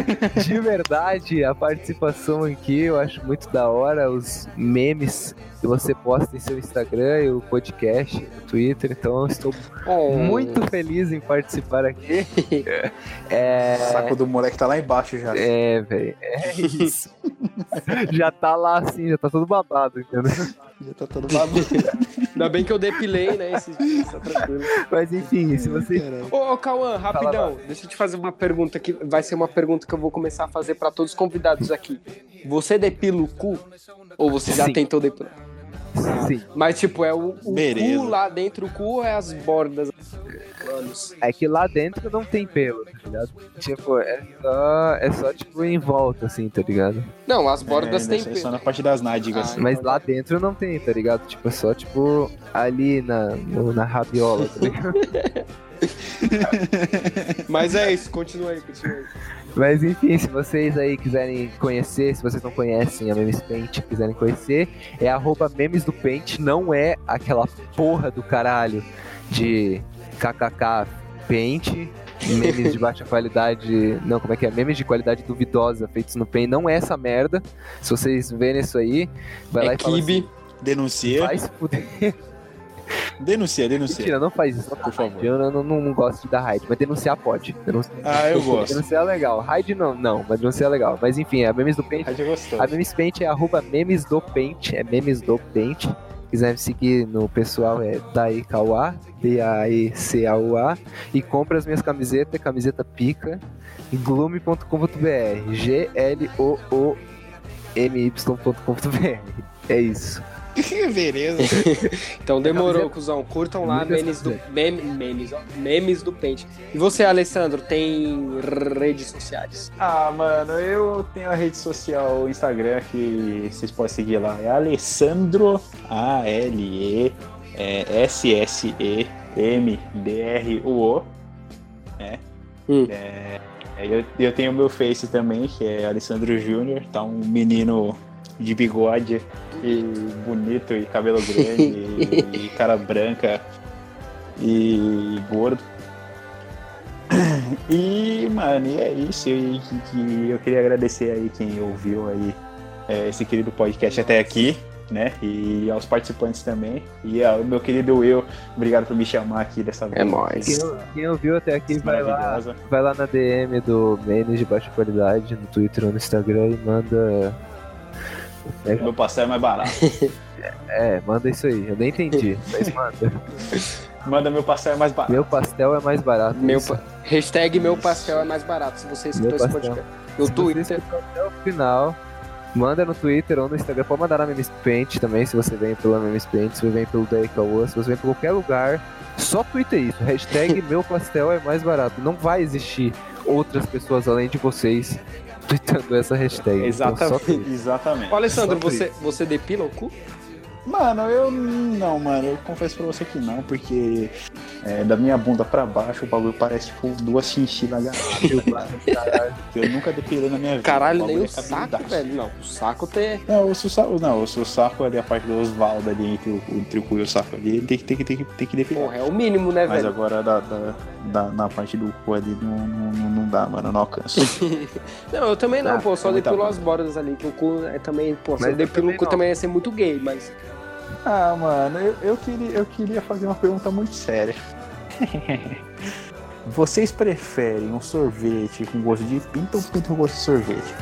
[LAUGHS] de verdade a participação aqui. Eu acho muito da hora os memes que você posta em seu Instagram e o podcast no Twitter. Então, eu estou Oh, muito feliz em participar aqui. [LAUGHS] É, O saco do moleque tá lá embaixo já. é velho, é isso. [LAUGHS] já tá lá assim, já tá todo babado, entendeu? Já tá todo bagunçado. Ainda bem que eu depilei, né? Esses dias, tá tranquilo. Mas enfim, se você Ô, ô Cauã, rapidão, deixa eu te fazer uma pergunta que vai ser uma pergunta que eu vou começar a fazer pra todos os convidados aqui. Você depila o cu? Ou você já Sim. tentou depilar? Sim. Mas, tipo, é o, o Beleza. cu lá dentro, o cu ou é as bordas? É que lá dentro não tem pelo, tá ligado? Tipo, é só, é só tipo em volta, assim, tá ligado? Não, as bordas É, só- pelo. Só na parte das nádegas. Ah, Mas lá dentro não tem, tá ligado? Tipo, é só tipo ali na, no- na rabiola, tá ligado? [LAUGHS] Mas é isso, continua aí, continua aí. Mas enfim, se vocês aí quiserem conhecer, se vocês não conhecem a Memes Paint, quiserem conhecer, é arroba memes do Paint, não é aquela porra do caralho de kkk Paint, memes de baixa [LAUGHS] qualidade, não, como é que é? Memes de qualidade duvidosa feitos no Paint, não é essa merda. Se vocês verem isso aí, vai lá É e fala assim, Kibe. Denuncia. vai se fuder. Denuncia, denuncia. Mentira, não faz isso, por favor. Eu não, não, não gosto de dar raid, mas denunciar pode. Denunciar, Ah, eu gosto. denunciar é legal. Raid não, não, mas denunciar é legal. Mas enfim, a memes do Paint gostoso. A Memes Paint é arroba memes do Paint, é memes do Paint. Quiser me seguir no pessoal é Daikauá, D-A-E-C-A-U-A. E compra as minhas camisetas, camiseta pica, em gloomy.com.br, G-L-O-O-M-Y.com.br. É isso. [LAUGHS] Beleza. [LAUGHS] Então demorou, camiseta- cuzão. Curtam lá memes do, meme, memes, ó, memes do Paint. E você, Alessandro, tem redes sociais? Ah, mano, eu tenho a rede social, o Instagram, que vocês podem seguir lá. É Alessandro, A-L-E, é, S-S-E-M-D-R-U-O. né? Hum. É, eu, eu tenho o meu Face também, que é Alessandro Júnior. Tá um menino de bigode e bonito e cabelo grande [LAUGHS] e, cara branca e gordo. E, mano, e é isso. E, que- que eu queria agradecer aí quem ouviu aí é, esse querido podcast até aqui, né? E aos participantes também. E ao meu querido Will, obrigado por me chamar aqui dessa vez. É nóis. Quem, quem ouviu até aqui, vai lá, vai lá na DM do Memes de baixa qualidade, no Twitter ou no Instagram e manda. Meu pastel é mais barato. [LAUGHS] É, manda isso aí. Eu nem entendi, mas manda. Manda meu pastel é mais barato. Meu pastel é mais barato. Meu pa- Hashtag meu pastel é mais barato, se você escutou esse podcast. No Se Twitter. até o final, manda no Twitter ou no Instagram. Pode mandar na Memes Paint também, se você vem pela Memes Paint, se você vem pelo Daikawa, se você vem por qualquer lugar. Só twitta isso. Hashtag [LAUGHS] meu pastel é mais barato. Não vai existir outras pessoas além de vocês [LAUGHS] tweetando essa hashtag. Então, Exatamente. Exatamente. Ô, Alessandro, você, você depila o cu? Mano, eu não, mano, eu confesso pra você que não, porque é, da minha bunda pra baixo o bagulho parece tipo duas chinchilas agarradas. [LAUGHS] eu nunca depilei na minha vida. Caralho, nem o é saco, cabeludaço. velho. Não, o saco tem. Não, o seu saco, não, o seu saco ali, a parte do Osvaldo ali entre o, entre o cu e o saco ali, tem que, tem que, tem que, tem que depilar. Porra, é o mínimo, né, Mas velho? agora da, da, da- na parte do cu ali não, não, não- não dá, mano, não alcanço. [LAUGHS] Não, eu também não, Ah, pô. Só é depilo as bordas ali, que o cu é também, pô. Se Mas eu depilo o cu não. também ia ser muito gay, mas. Ah, mano, eu, eu, queria, eu queria fazer uma pergunta muito séria. [LAUGHS] Vocês preferem um sorvete com gosto de pinto ou pinto com gosto de sorvete?